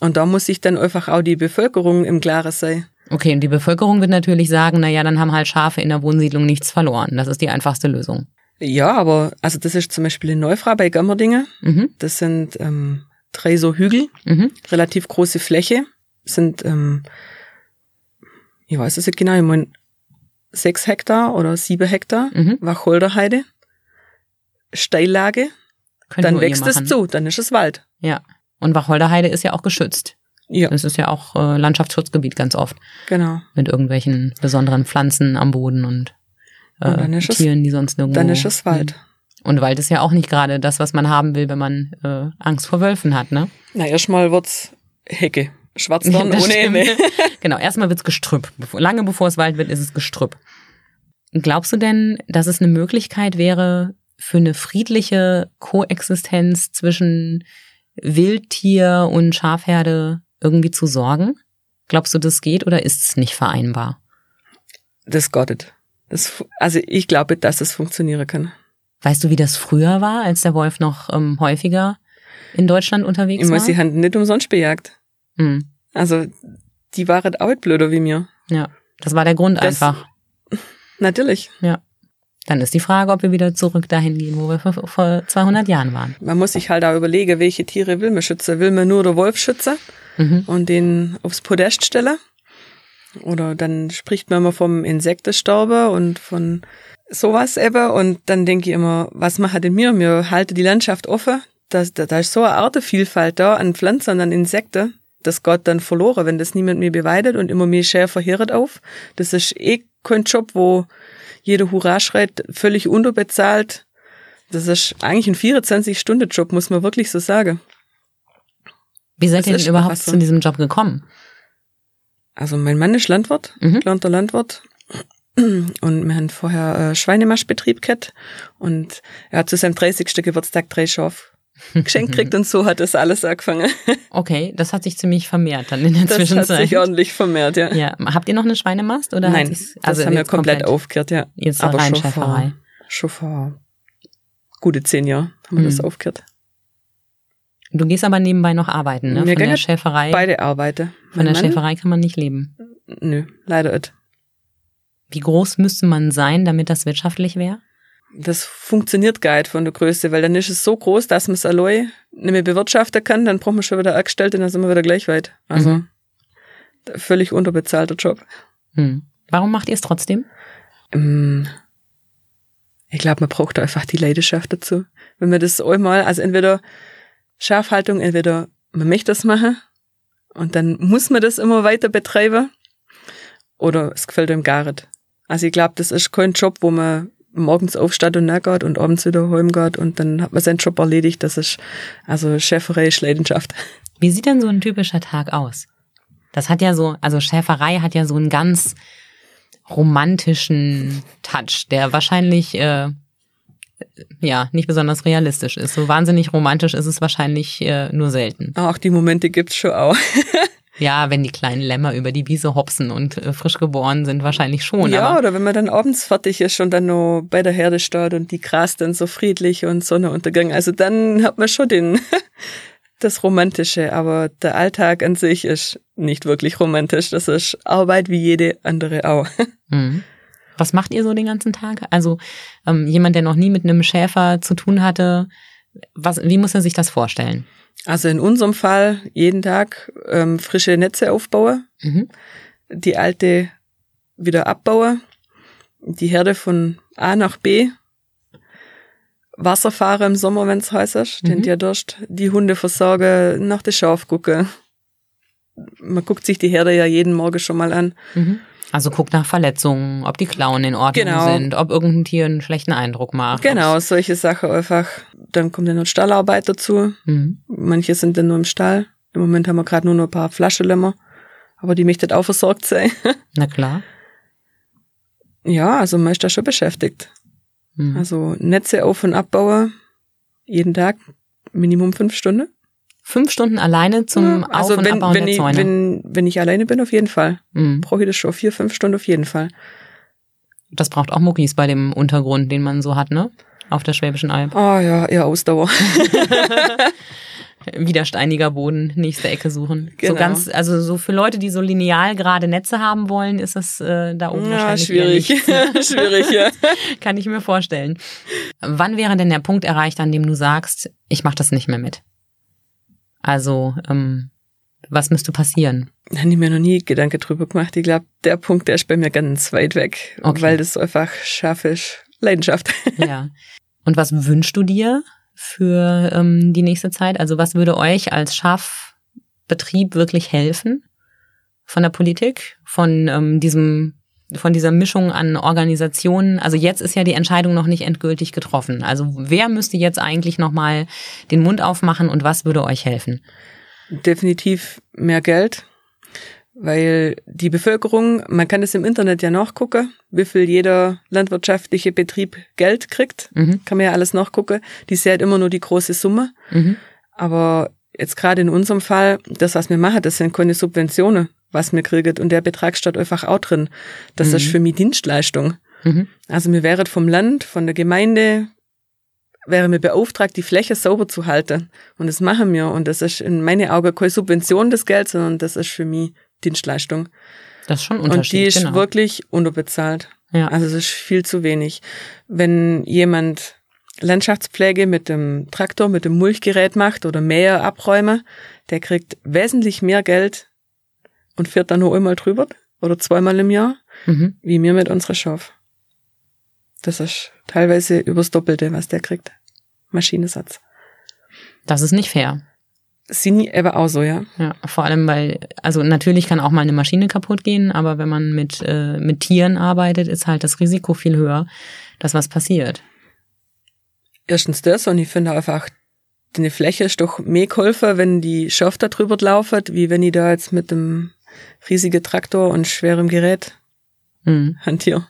Und da muss sich dann einfach auch die Bevölkerung im Klaren sein.
Okay, und die Bevölkerung wird natürlich sagen, na ja, dann haben halt Schafe in der Wohnsiedlung nichts verloren. Das ist die einfachste Lösung.
Ja, aber also das ist zum Beispiel in Neufrau bei Gammerdingen.
Mhm,
Das sind ähm, drei so Hügel,
mhm,
relativ große Fläche. Sind, ähm, ich weiß es nicht genau, ich meine sechs Hektar oder sieben Hektar
mhm.
Wacholderheide. Steillage,
Könnt
dann wächst es zu, dann ist es Wald.
Ja. Und Wacholderheide ist ja auch geschützt.
Ja,
Das ist ja auch äh, Landschaftsschutzgebiet ganz oft.
genau.
Mit irgendwelchen besonderen Pflanzen am Boden und, äh,
Und dann ist es-
Tieren, die sonst nirgendwo.
Dann ist es Wald.
Und Wald ist ja auch nicht gerade das, was man haben will, wenn man äh, Angst vor Wölfen hat, ne?
Na, erstmal wird's Hecke. Schwarzdorn
Das
ohne. Ende.
genau, erstmal wird's Gestrüpp. Lange bevor es Wald wird, ist es Gestrüpp. Glaubst du denn, dass es eine Möglichkeit wäre für eine friedliche Koexistenz zwischen Wildtier und Schafherde irgendwie zu sorgen? Glaubst du, das geht oder ist es nicht vereinbar?
Das nicht. Das, also ich glaube, dass es funktionieren kann.
Weißt du, wie das früher war, als der Wolf noch ähm, häufiger in Deutschland unterwegs
Ich
war?
muss die Hand nicht umsonst bejagt.
Hm,
Also die waren auch blöder wie mir.
ja, das war der Grund
Das-
einfach.
Natürlich.
Dann ist die Frage, ob wir wieder zurück dahin gehen, wo wir vor, vor 200 Jahren waren.
Man muss sich halt auch überlegen, welche Tiere will man schützen. Will man nur den Wolf schützen
Mhm.
und den aufs Podest stellen? Oder dann spricht man immer vom Insektensterben und von sowas eben. Und dann denke ich immer, was machen denn wir? Wir halten die Landschaft offen. Da, da, da ist so eine Artenvielfalt da an Pflanzen und an Insekten. Das geht dann verloren, wenn das niemand mehr beweidet und immer mehr Schäfer hören auf. Das ist eh kein Job, wo jeder Hurra schreit, völlig unterbezahlt. Das ist eigentlich ein 24-Stunden-Job, muss man wirklich so sagen.
Wie seid
Das
ihr denn überhaupt
so.
zu diesem Job gekommen?
Also mein Mann ist Landwirt,
Mhm.
gelernter Landwirt. Und wir haben vorher äh, Schweinemaschbetrieb gehabt. Und er hat zu seinem 30. Geburtstag drei Schaf geschenkt gekriegt und so hat das alles angefangen.
Okay, das hat sich ziemlich vermehrt dann in der
Das hat
Zwischenzeit.
sich ordentlich vermehrt, ja.
ja, habt ihr noch eine Schweinemast oder
Nein,
hat
das haben wir
jetzt
komplett, aufgehört, ja.
Jetzt
Aber
rein
schon vor, schon vor gute zehn Jahren haben wir
Mhm.
das aufgehört.
Du gehst aber nebenbei noch arbeiten, ne?
Wir
Von der
gehen
Schäferei.
Beide arbeiten.
Von der
Mann?
Schäferei kann man nicht leben.
Nö, leider nicht.
Wie groß müsste man sein, damit das wirtschaftlich wäre?
Das funktioniert gar nicht von der Größe, weil dann ist es so groß, dass man es allein nicht mehr bewirtschaften kann, dann braucht man schon wieder Angestellte, dann sind wir wieder gleich weit. Also
Mhm.
völlig unterbezahlter Job.
Hm. Warum macht ihr es trotzdem?
Ähm, Ich glaube, man braucht einfach die Leidenschaft dazu. Wenn man das einmal, also entweder Schafhaltung, entweder man möchte das machen und dann muss man das immer weiter betreiben oder es gefällt einem gar nicht. Also ich glaube, das ist kein Job, wo man morgens aufsteht und nachgeht und abends wieder heimgeht und dann hat man seinen Job erledigt. Das ist, also Schäferei ist Leidenschaft.
Wie sieht denn so ein typischer Tag aus? Das hat ja so, also Schäferei hat ja so einen ganz romantischen Touch, der wahrscheinlich äh, ja nicht besonders realistisch ist. So wahnsinnig romantisch ist es wahrscheinlich äh, nur selten.
Auch die Momente gibt's schon auch.
Ja, wenn die kleinen Lämmer über die Wiese hopsen und äh, frisch geboren sind, wahrscheinlich schon.
ja, oder wenn man dann abends fertig ist und dann noch bei der Herde steht und die Gras dann so friedlich und Sonnenuntergang. Also dann hat man schon den, das Romantische, aber der Alltag an sich ist nicht wirklich romantisch. Das ist Arbeit wie jede andere auch.
Mhm. Was macht ihr so den ganzen Tag? Also ähm, jemand, der noch nie mit einem Schäfer zu tun hatte, was, wie muss er sich das vorstellen?
Also in unserem Fall jeden Tag ähm, frische Netze aufbauen,
Mhm.
die alte wieder abbauen, die Herde von A nach B, Wasser fahren im Sommer, wenn's heiß ist,
Mhm.
den dir durst, die Hunde versorgen, nach der Schaf gucken. man guckt sich die Herde ja jeden Morgen schon mal an.
Mhm. Also guckt nach Verletzungen, ob die Klauen in Ordnung
Genau.
sind, ob irgendein Tier einen schlechten Eindruck macht.
Genau, solche Sachen einfach. Dann kommt ja noch Stallarbeit dazu.
Mhm.
Manche sind dann nur im Stall. Im Moment haben wir gerade nur noch ein paar Flaschenlämmer. Aber die möchten auch versorgt sein.
Na klar.
ja, also man ist da schon beschäftigt.
Mhm.
Also Netze auf- und abbauen. Jeden Tag. Minimum fünf Stunden.
Fünf Stunden alleine zum
Ja,
Auf-
also
und
wenn,
Abbauen
wenn,
der
ich,
Zäune.
wenn, wenn ich alleine bin, auf jeden Fall.
mhm.
Brauche ich das schon vier, fünf Stunden auf jeden Fall.
Das braucht auch Muckis bei dem Untergrund, den man so hat, ne? Auf der Schwäbischen Alb.
Ah ja, eher Ausdauer.
Widersteiniger Boden, nächste Ecke suchen. So
Genau.
ganz, also so für Leute, die so lineal gerade Netze haben wollen, ist es äh, da oben
Ja,
wahrscheinlich
schwierig.
eher nicht.
schwierig, ja.
Kann ich mir vorstellen. Wann wäre denn der Punkt erreicht, an dem du sagst, ich mache das nicht mehr mit? Also, ähm, was müsste passieren?
Da habe ich mir noch nie Gedanken drüber gemacht. Ich glaube, der Punkt, der ist bei mir ganz weit weg,
Okay.
weil das einfach scharf ist. Leidenschaft.
Ja. Und was wünschst du dir für ähm, die nächste Zeit? Also was würde euch als Schafbetrieb wirklich helfen von der Politik, von ähm, diesem von dieser Mischung an Organisationen. Also jetzt ist ja die Entscheidung noch nicht endgültig getroffen. Also wer müsste jetzt eigentlich noch mal den Mund aufmachen und was würde euch helfen?
Definitiv mehr Geld, weil die Bevölkerung, man kann es im Internet ja nachgucken, wie viel jeder landwirtschaftliche Betrieb Geld kriegt.
Mhm.
Kann man ja alles nachgucken. Die sieht immer nur die große Summe.
Mhm.
Aber jetzt gerade in unserem Fall, das, was wir machen, das sind keine Subventionen, was wir kriegen. Und der Betrag steht einfach auch drin. Das
Mhm.
ist für mich Dienstleistung.
Mhm.
Also wir wären vom Land, von der Gemeinde, wären wir beauftragt, die Fläche sauber zu halten. Und das machen wir. Und das ist in meinen Augen keine Subvention des Gelds, sondern das ist für mich Dienstleistung.
Das ist schon ein
Und
Unterschied.
die ist
genau.
wirklich unterbezahlt.
ja.
Also es ist viel zu wenig. Wenn jemand Landschaftspflege mit dem Traktor, mit dem Mulchgerät macht oder Mäher abräume, der kriegt wesentlich mehr Geld und fährt dann nur einmal drüber oder zweimal im Jahr,
mhm.
wie wir mit unserer Schauf. Das ist teilweise übers Doppelte, was der kriegt. Maschinesatz.
Das ist nicht fair.
Sie aber auch so, ja.
Ja, vor allem, weil, also natürlich kann auch mal eine Maschine kaputt gehen, aber wenn man mit, äh, mit Tieren arbeitet, ist halt das Risiko viel höher, dass was passiert.
Erstens das und ich finde einfach, die Fläche ist doch mehr geholfen, wenn die Schaft da drüber laufen, wie wenn ich da jetzt mit dem riesigen Traktor und schwerem Gerät
Hm.
hantiere.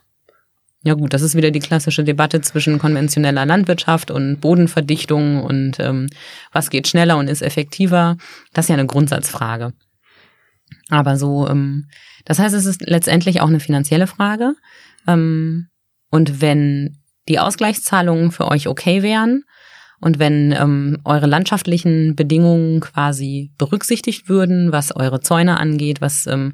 Ja gut, das ist wieder die klassische Debatte zwischen konventioneller Landwirtschaft und Bodenverdichtung und ähm, was geht schneller und ist effektiver. Das ist ja eine Grundsatzfrage. Aber so, ähm, das heißt, es ist letztendlich auch eine finanzielle Frage. Ähm, und wenn die Ausgleichszahlungen für euch okay wären und wenn ähm, eure landschaftlichen Bedingungen quasi berücksichtigt würden, was eure Zäune angeht, was ähm,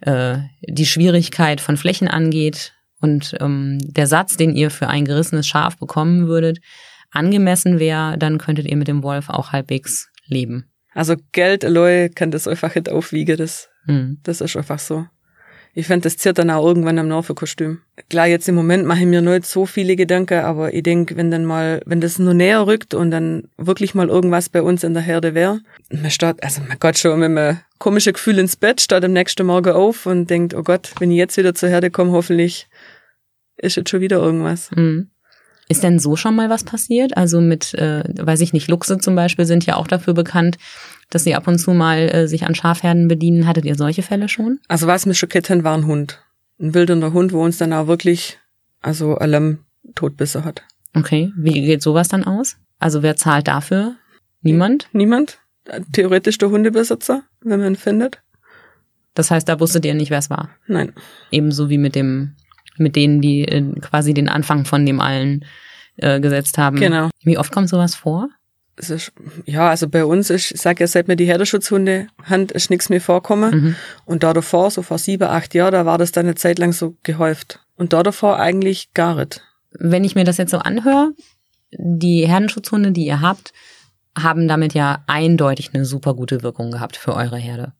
äh, die Schwierigkeit von Flächen angeht und ähm, der Satz, den ihr für ein gerissenes Schaf bekommen würdet, angemessen wäre, dann könntet ihr mit dem Wolf auch halbwegs leben.
Also Geld allein kann das einfach nicht aufwiegen, das,
Hm.
das ist einfach so. Ich finde, das dann auch irgendwann am Nervenkostüm. Klar, jetzt im Moment mache ich mir nicht so viele Gedanken, aber ich denk, wenn dann mal, wenn das nur näher rückt und dann wirklich mal irgendwas bei uns in der Herde wäre, man steht, also man Gott schon mit einem komischen Gefühl ins Bett, steht am nächsten Morgen auf und denkt, oh Gott, wenn ich jetzt wieder zur Herde komme, hoffentlich ist jetzt schon wieder irgendwas.
Hm. Ist denn so schon mal was passiert? Also mit, äh, weiß ich nicht, Luchse zum Beispiel sind ja auch dafür bekannt, dass sie ab und zu mal äh, sich an Schafherden bedienen. Hattet ihr solche Fälle schon?
Also was mich schockiert hat, war ein Hund. Ein wilder Hund, wo uns dann auch wirklich, also ein Lamm totbissen hat.
Okay, wie geht sowas dann aus? Also wer zahlt dafür? Niemand?
Niemand? Theoretisch der Hundebesitzer, wenn man ihn findet?
Das heißt, da wusstet ihr nicht, wer es war.
Nein.
Ebenso wie mit dem, mit denen, die äh, quasi den Anfang von dem allen äh, gesetzt haben.
Genau.
Wie oft kommt sowas vor?
Es ist, ja, also bei uns ist, ich sag ja, seit mir die Herdenschutzhunde Hand ist nichts mehr vorkommen.
Mhm.
Und da davor, so vor sieben, acht Jahren, da war das dann eine Zeit lang so gehäuft. Und da davor eigentlich gar nicht.
Wenn ich mir das jetzt so anhöre, die Herdenschutzhunde, die ihr habt, haben damit ja eindeutig eine super gute Wirkung gehabt für eure Herde.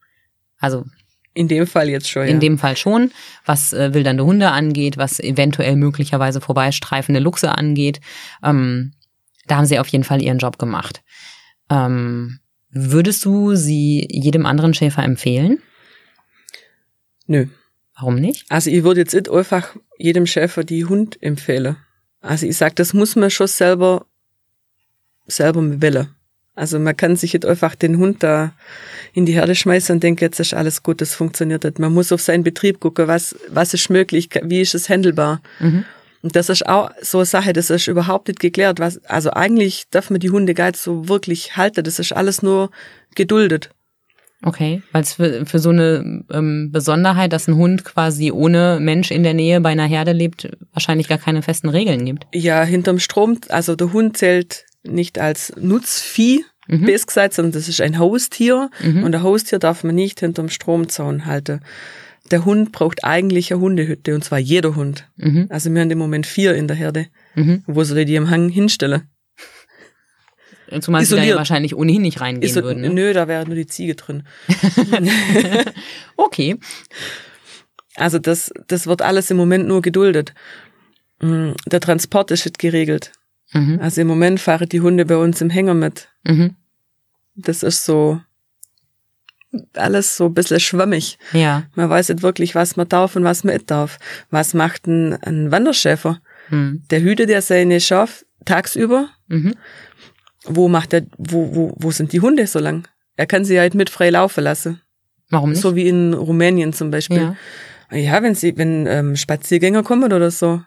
Also
In dem Fall jetzt schon, ja.
in dem Fall schon, was äh, wildernde Hunde angeht, was eventuell möglicherweise vorbeistreifende Luchse angeht. Ähm, da haben sie auf jeden Fall ihren Job gemacht. Ähm, Würdest du sie jedem anderen Schäfer empfehlen?
Nö.
Warum nicht?
Also ich würde jetzt nicht einfach jedem Schäfer die Hund empfehlen. Also ich sag, das muss man schon selber, selber wählen. Also man kann sich nicht einfach den Hund da in die Herde schmeißen und denken, jetzt ist alles gut, das funktioniert nicht. Man muss auf seinen Betrieb gucken, was, was ist möglich, wie ist es handelbar.
Mhm.
Und das ist auch so eine Sache, das ist überhaupt nicht geklärt. Was, also eigentlich darf man die Hunde gar nicht so wirklich halten. Das ist alles nur geduldet.
Okay, weil es für, für so eine ähm, Besonderheit, dass ein Hund quasi ohne Mensch in der Nähe bei einer Herde lebt, wahrscheinlich gar keine festen Regeln gibt.
Ja, hinterm Strom, also der Hund zählt nicht als Nutzvieh, mhm. best gesagt, sondern das ist ein Haustier. Mhm. Und ein Haustier darf man nicht hinterm Stromzaun halten. Der Hund braucht eigentlich eine Hundehütte, und zwar jeder Hund.
Mhm.
Also wir haben im Moment vier in der Herde.
Mhm.
Wo soll die am Hang hinstellen?
Zumal sie da ja wahrscheinlich ohnehin nicht reingehen
Iso
würden. Ne?
Nö, da wäre nur die Ziege drin.
okay.
Also das, das wird alles im Moment nur geduldet. Mm, der Transport ist geregelt.
Mhm.
Also im Moment fahren die Hunde bei uns im Hänger mit.
Mhm.
Das ist so alles so ein bisschen schwammig.
Ja.
Man weiß nicht wirklich, was man darf und was man nicht darf. Was macht ein, ein Wanderschäfer?
Mhm.
Der hütet ja seine Schaf tagsüber.
Mhm.
Wo macht er, wo, wo, wo sind die Hunde so lang? Er kann sie halt mit frei laufen lassen.
Warum nicht?
So wie in Rumänien zum Beispiel.
ja.
Ja, wenn sie, wenn ähm, Spaziergänger kommen oder so.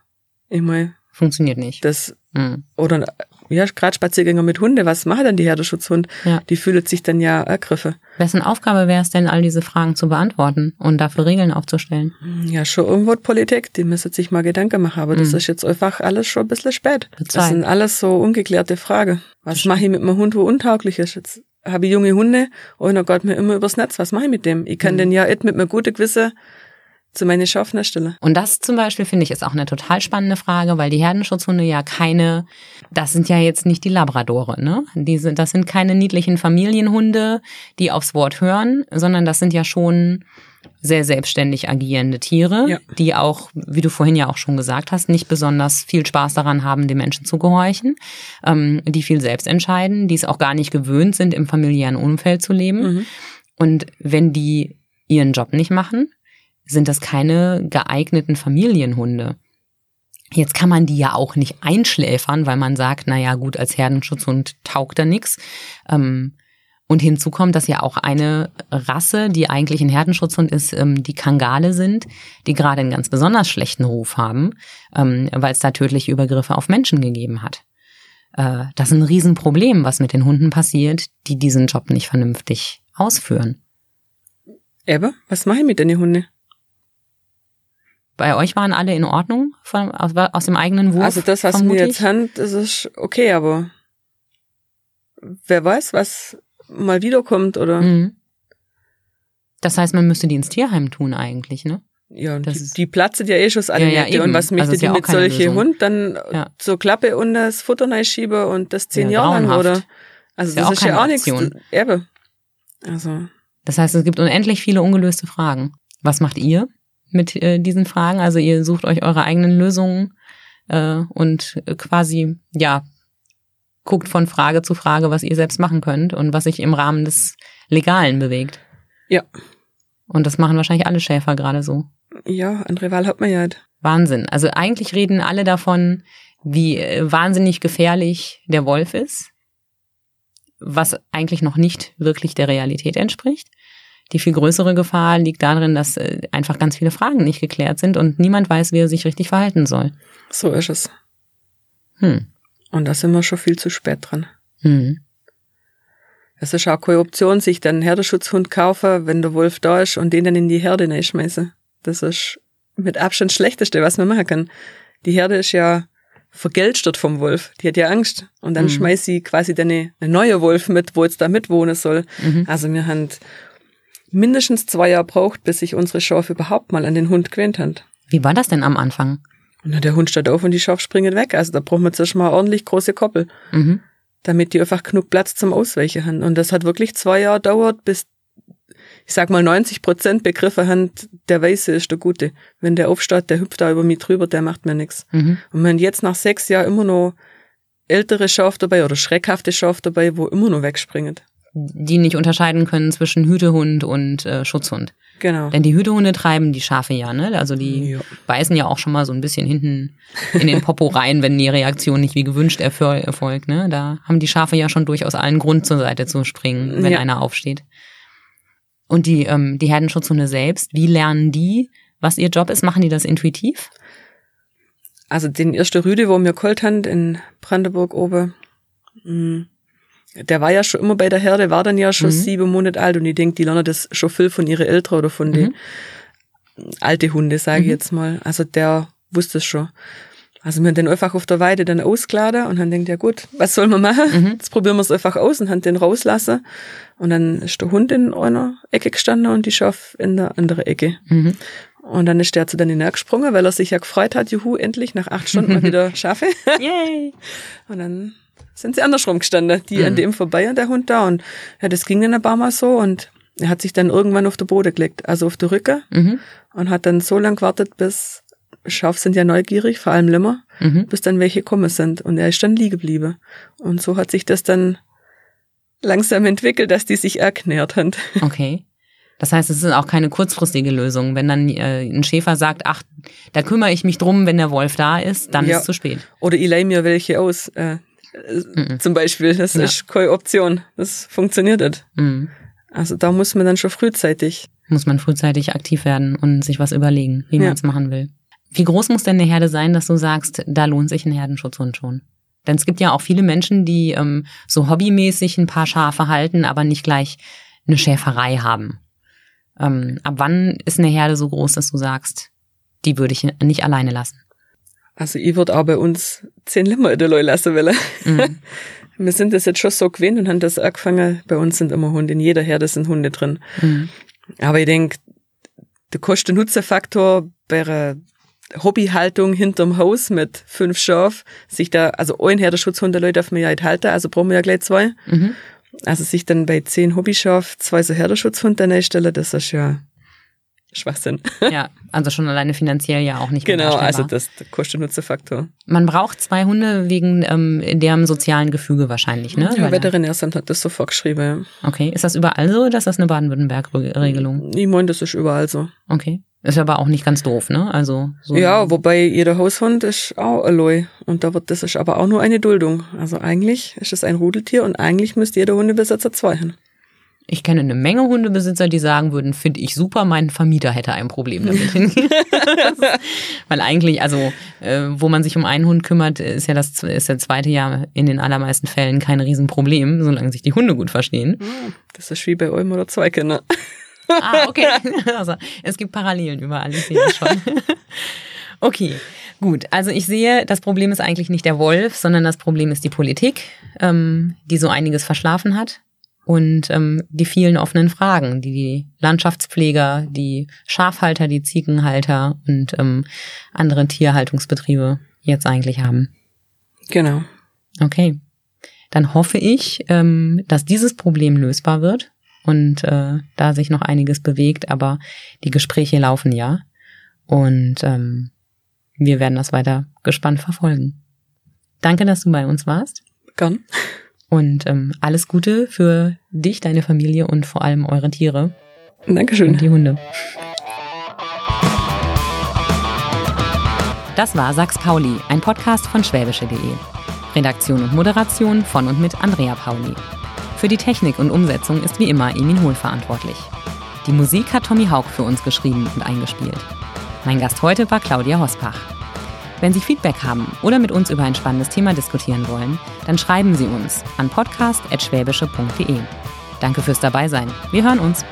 Ich meine,
Funktioniert nicht.
das,
Mhm.
oder ja, gerade Spaziergänger mit Hunde, was macht dann die Herdeschutzhund?
Ja.
Die fühlt sich dann ja ergriffen.
Wessen Aufgabe wäre es denn, all diese Fragen zu beantworten und dafür Regeln aufzustellen?
Ja, schon irgendwo die Politik, die müssen sich mal Gedanken machen, aber das
Mhm.
ist jetzt einfach alles schon ein bisschen spät. Das sind alles so ungeklärte Fragen. Was mache ich mit meinem Hund, wo untauglich ist? Jetzt habe ich junge Hunde, oh na Gott, mir immer übers Netz, was mache ich mit dem? Ich kann
Mhm.
den ja nicht mit einem guten Gewissen zu meinen Schafen stellen.
Und das zum Beispiel finde ich ist auch eine total spannende Frage, weil die Herdenschutzhunde ja keine, das sind ja jetzt nicht die Labradore, ne? Die sind, das sind keine niedlichen Familienhunde, die aufs Wort hören, sondern das sind ja schon sehr selbstständig agierende Tiere,
Ja.
die auch, wie du vorhin ja auch schon gesagt hast, nicht besonders viel Spaß daran haben, den Menschen zu gehorchen, ähm, die viel selbst entscheiden, die es auch gar nicht gewöhnt sind, im familiären Umfeld zu leben.
Mhm.
Und wenn die ihren Job nicht machen, sind das keine geeigneten Familienhunde. Jetzt kann man die ja auch nicht einschläfern, weil man sagt, na ja, gut, als Herdenschutzhund taugt er nix. Ähm, und hinzu kommt, dass ja auch eine Rasse, die eigentlich ein Herdenschutzhund ist, ähm, die Kangale sind, die gerade einen ganz besonders schlechten Ruf haben, ähm, weil es da tödliche Übergriffe auf Menschen gegeben hat. Äh, das ist ein Riesenproblem, was mit den Hunden passiert, die diesen Job nicht vernünftig ausführen.
Aber, was mache ich mit den Hunden?
Bei euch waren alle in Ordnung von, aus, aus dem eigenen Wurf?
Also das, was
vermute
wir
ich?
jetzt haben, das ist okay, aber wer weiß, was mal wiederkommt oder
Mhm. Das heißt, man müsste die ins Tierheim tun eigentlich, ne?
ja, und
Das
die, die platzt ja eh schon alle
Ja, ja,
und was möchte
Also
die
ja
mit
keine
solche
Lösung.
Hund dann
Ja.
zur Klappe und das Futter reinschieben und das zehn
Ja,
Jahre lang oder also
Ist ja
das
auch
ist auch nichts. Eben. Also
Das heißt, es gibt unendlich viele ungelöste Fragen. Was macht ihr mit äh, diesen Fragen? Also ihr sucht euch eure eigenen Lösungen äh, und äh, quasi, ja, guckt von Frage zu Frage, was ihr selbst machen könnt und was sich im Rahmen des Legalen bewegt.
Ja.
Und das machen wahrscheinlich alle Schäfer gerade so.
ja, andere Wahl hat man ja nicht.
Wahnsinn. Also eigentlich reden alle davon, wie äh, wahnsinnig gefährlich der Wolf ist, was eigentlich noch nicht wirklich der Realität entspricht. Die viel größere Gefahr liegt darin, dass äh, einfach ganz viele Fragen nicht geklärt sind und niemand weiß, wie er sich richtig verhalten soll.
So ist es.
Hm.
Und da sind wir schon viel zu spät dran.
Hm.
Es ist auch keine Option, sich dann einen Herdenschutzhund kaufen, wenn der Wolf da ist und den dann in die Herde reinschmeißen. Das ist mit Abstand das Schlechteste, was man machen kann. Die Herde ist ja vergelstert vom Wolf. Die hat ja Angst. Und dann
Mhm.
schmeißt sie quasi dann eine, eine neue Wolf mit, wo jetzt da mitwohnen soll.
Mhm.
Also wir haben mindestens zwei Jahre braucht, bis sich unsere Schafe überhaupt mal an den Hund gewöhnt haben.
Wie war das denn am Anfang?
Und der Hund steht auf und die Schafe springen weg. Also da braucht man zuerst mal ordentlich große Koppel,
Mhm.
damit die einfach genug Platz zum Ausweichen haben. Und das hat wirklich zwei Jahre dauert, bis, ich sag mal, 90 Prozent Begriffe haben, der Weiße ist der Gute. Wenn der aufsteht, der hüpft da über mich drüber, der macht mir nichts.
Mhm.
Und wenn jetzt nach sechs Jahren immer noch ältere Schafe dabei oder schreckhafte Schafe dabei, wo immer noch wegspringen.
Die nicht unterscheiden können zwischen Hütehund und äh, Schutzhund.
Genau.
Denn die Hütehunde treiben die Schafe ja, ne? Also die
Ja.
beißen ja auch schon mal so ein bisschen hinten in den Popo rein, wenn die Reaktion nicht wie gewünscht erfol- erfolgt, ne? Da haben die Schafe ja schon durchaus allen Grund zur Seite zu springen, wenn
Ja.
einer aufsteht. Und die, ähm, die Herdenschutzhunde selbst, wie lernen die, was ihr Job ist? Machen die das intuitiv?
Also den ersten Rüde, wo wir geholt haben in Brandenburg oben, mh, der war ja schon immer bei der Herde, war dann ja schon
Mhm.
sieben Monate alt und ich denke, die lernen das schon viel von ihren Eltern oder von den alte Hunde, sage ich
Mhm.
jetzt mal. Also der wusste es schon. Also wir haben den einfach auf der Weide dann ausgeladen und dann denkt ja gut, was soll man machen?
Mhm.
Jetzt probieren wir es einfach aus und haben den rauslassen. Und dann ist der Hund in einer Ecke gestanden und die Schaf in der anderen Ecke.
Mhm.
Und dann ist der zu dann gesprungen, weil er sich ja gefreut hat, juhu, endlich nach acht Stunden mal wieder Schafe.
Yay!
Und dann sind sie andersrum gestanden, die
Mhm.
an dem vorbei und der Hund da. Und ja, das ging dann ein paar Mal so und er hat sich dann irgendwann auf den Boden gelegt, also auf die Rücke
Mhm.
und hat dann so lang gewartet, bis Schaf sind ja neugierig, vor allem Lämmer,
Mhm.
bis dann welche gekommen sind. Und er ist dann liegen geblieben. Und so hat sich das dann langsam entwickelt, dass die sich erklärt haben.
Okay. Das heißt, es ist auch keine kurzfristige Lösung. Wenn dann äh, ein Schäfer sagt, ach, da kümmere ich mich drum, wenn der Wolf da ist, dann
Ja.
ist es zu spät.
Oder ich leih mir welche aus, äh, äh, zum Beispiel. Das
Ja.
ist keine Option. Das funktioniert nicht.
Mhm.
Also da muss man dann schon frühzeitig.
Muss man frühzeitig aktiv werden und sich was überlegen, wie
Ja.
man es machen will. Wie groß muss denn eine Herde sein, dass du sagst, da lohnt sich ein Herdenschutzhund schon? Denn es gibt ja auch viele Menschen, die ähm, so hobbymäßig ein paar Schafe halten, aber nicht gleich eine Schäferei haben. Ähm, ab wann ist eine Herde so groß, dass du sagst, die würde ich nicht alleine lassen?
Also ich würde auch bei uns zehn Lämmer in der Leu lassen wollen.
Mhm.
Wir sind das jetzt schon so gewöhnt und haben das angefangen. Bei uns sind immer Hunde. In jeder Herde sind Hunde drin.
Mhm.
Aber ich denke, der Kosten-Nutzen-Faktor bei einer Hobbyhaltung hinterm Haus mit fünf Schaf, sich da, also ein Herdenschutzhund, der Leute darf man ja nicht halten, also brauchen wir ja gleich zwei.
Mhm.
Also sich dann bei zehn Hobbyschaf zwei so Herdenschutzhunde einstellen, das ist ja Schwachsinn.
Ja, also schon alleine finanziell ja auch nicht mehr
genau, also das der Kosten-Nutzen-Faktor.
Man braucht zwei Hunde wegen ähm, deren sozialen Gefüge wahrscheinlich, ne?
Ja, Veterinärsamt hat das so vorgeschrieben.
okay, ist das überall so oder ist das eine Baden-Württemberg-Regelung?
Ich meine, das ist überall so.
Okay. Ist aber auch nicht ganz doof, ne? Also so
Ja, wobei jeder Haushund ist auch Loi. Und da wird, das ist aber auch nur eine Duldung. Also eigentlich ist es ein Rudeltier und eigentlich müsste jeder Hundebesitzer zwei haben.
Ich kenne eine Menge Hundebesitzer, die sagen würden, finde ich super, mein Vermieter hätte ein Problem damit. Weil eigentlich, also äh, wo man sich um einen Hund kümmert, ist ja das ist der zweite Jahr in den allermeisten Fällen kein Riesenproblem, solange sich die Hunde gut verstehen.
Das ist wie bei eurem oder zwei Kinder.
Ah, okay. Also, es gibt Parallelen überall, ich sehe das schon. Okay, gut. Also ich sehe, das Problem ist eigentlich nicht der Wolf, sondern das Problem ist die Politik, ähm, die so einiges verschlafen hat. Und ähm, die vielen offenen Fragen, die die Landschaftspfleger, die Schafhalter, die Ziegenhalter und ähm, andere Tierhaltungsbetriebe jetzt eigentlich haben.
Genau.
Okay. Dann hoffe ich, ähm, dass dieses Problem lösbar wird und äh, da sich noch einiges bewegt, aber die Gespräche laufen ja. Und ähm, wir werden das weiter gespannt verfolgen. Danke, dass du bei uns warst.
Gern.
Und ähm, alles Gute für dich, deine Familie und vor allem eure Tiere
Dankeschön.
und die Hunde. Das war Sachs Pauli, ein Podcast von schwäbische.de. Redaktion und Moderation von und mit Andrea Pauli. Für die Technik und Umsetzung ist wie immer Emin Hohl verantwortlich. Die Musik hat Tommy Haug für uns geschrieben und eingespielt. Mein Gast heute war Claudia Hospach. Wenn Sie Feedback haben oder mit uns über ein spannendes Thema diskutieren wollen, dann schreiben Sie uns an podcast.schwäbische.de. Danke fürs Dabeisein. Wir hören uns.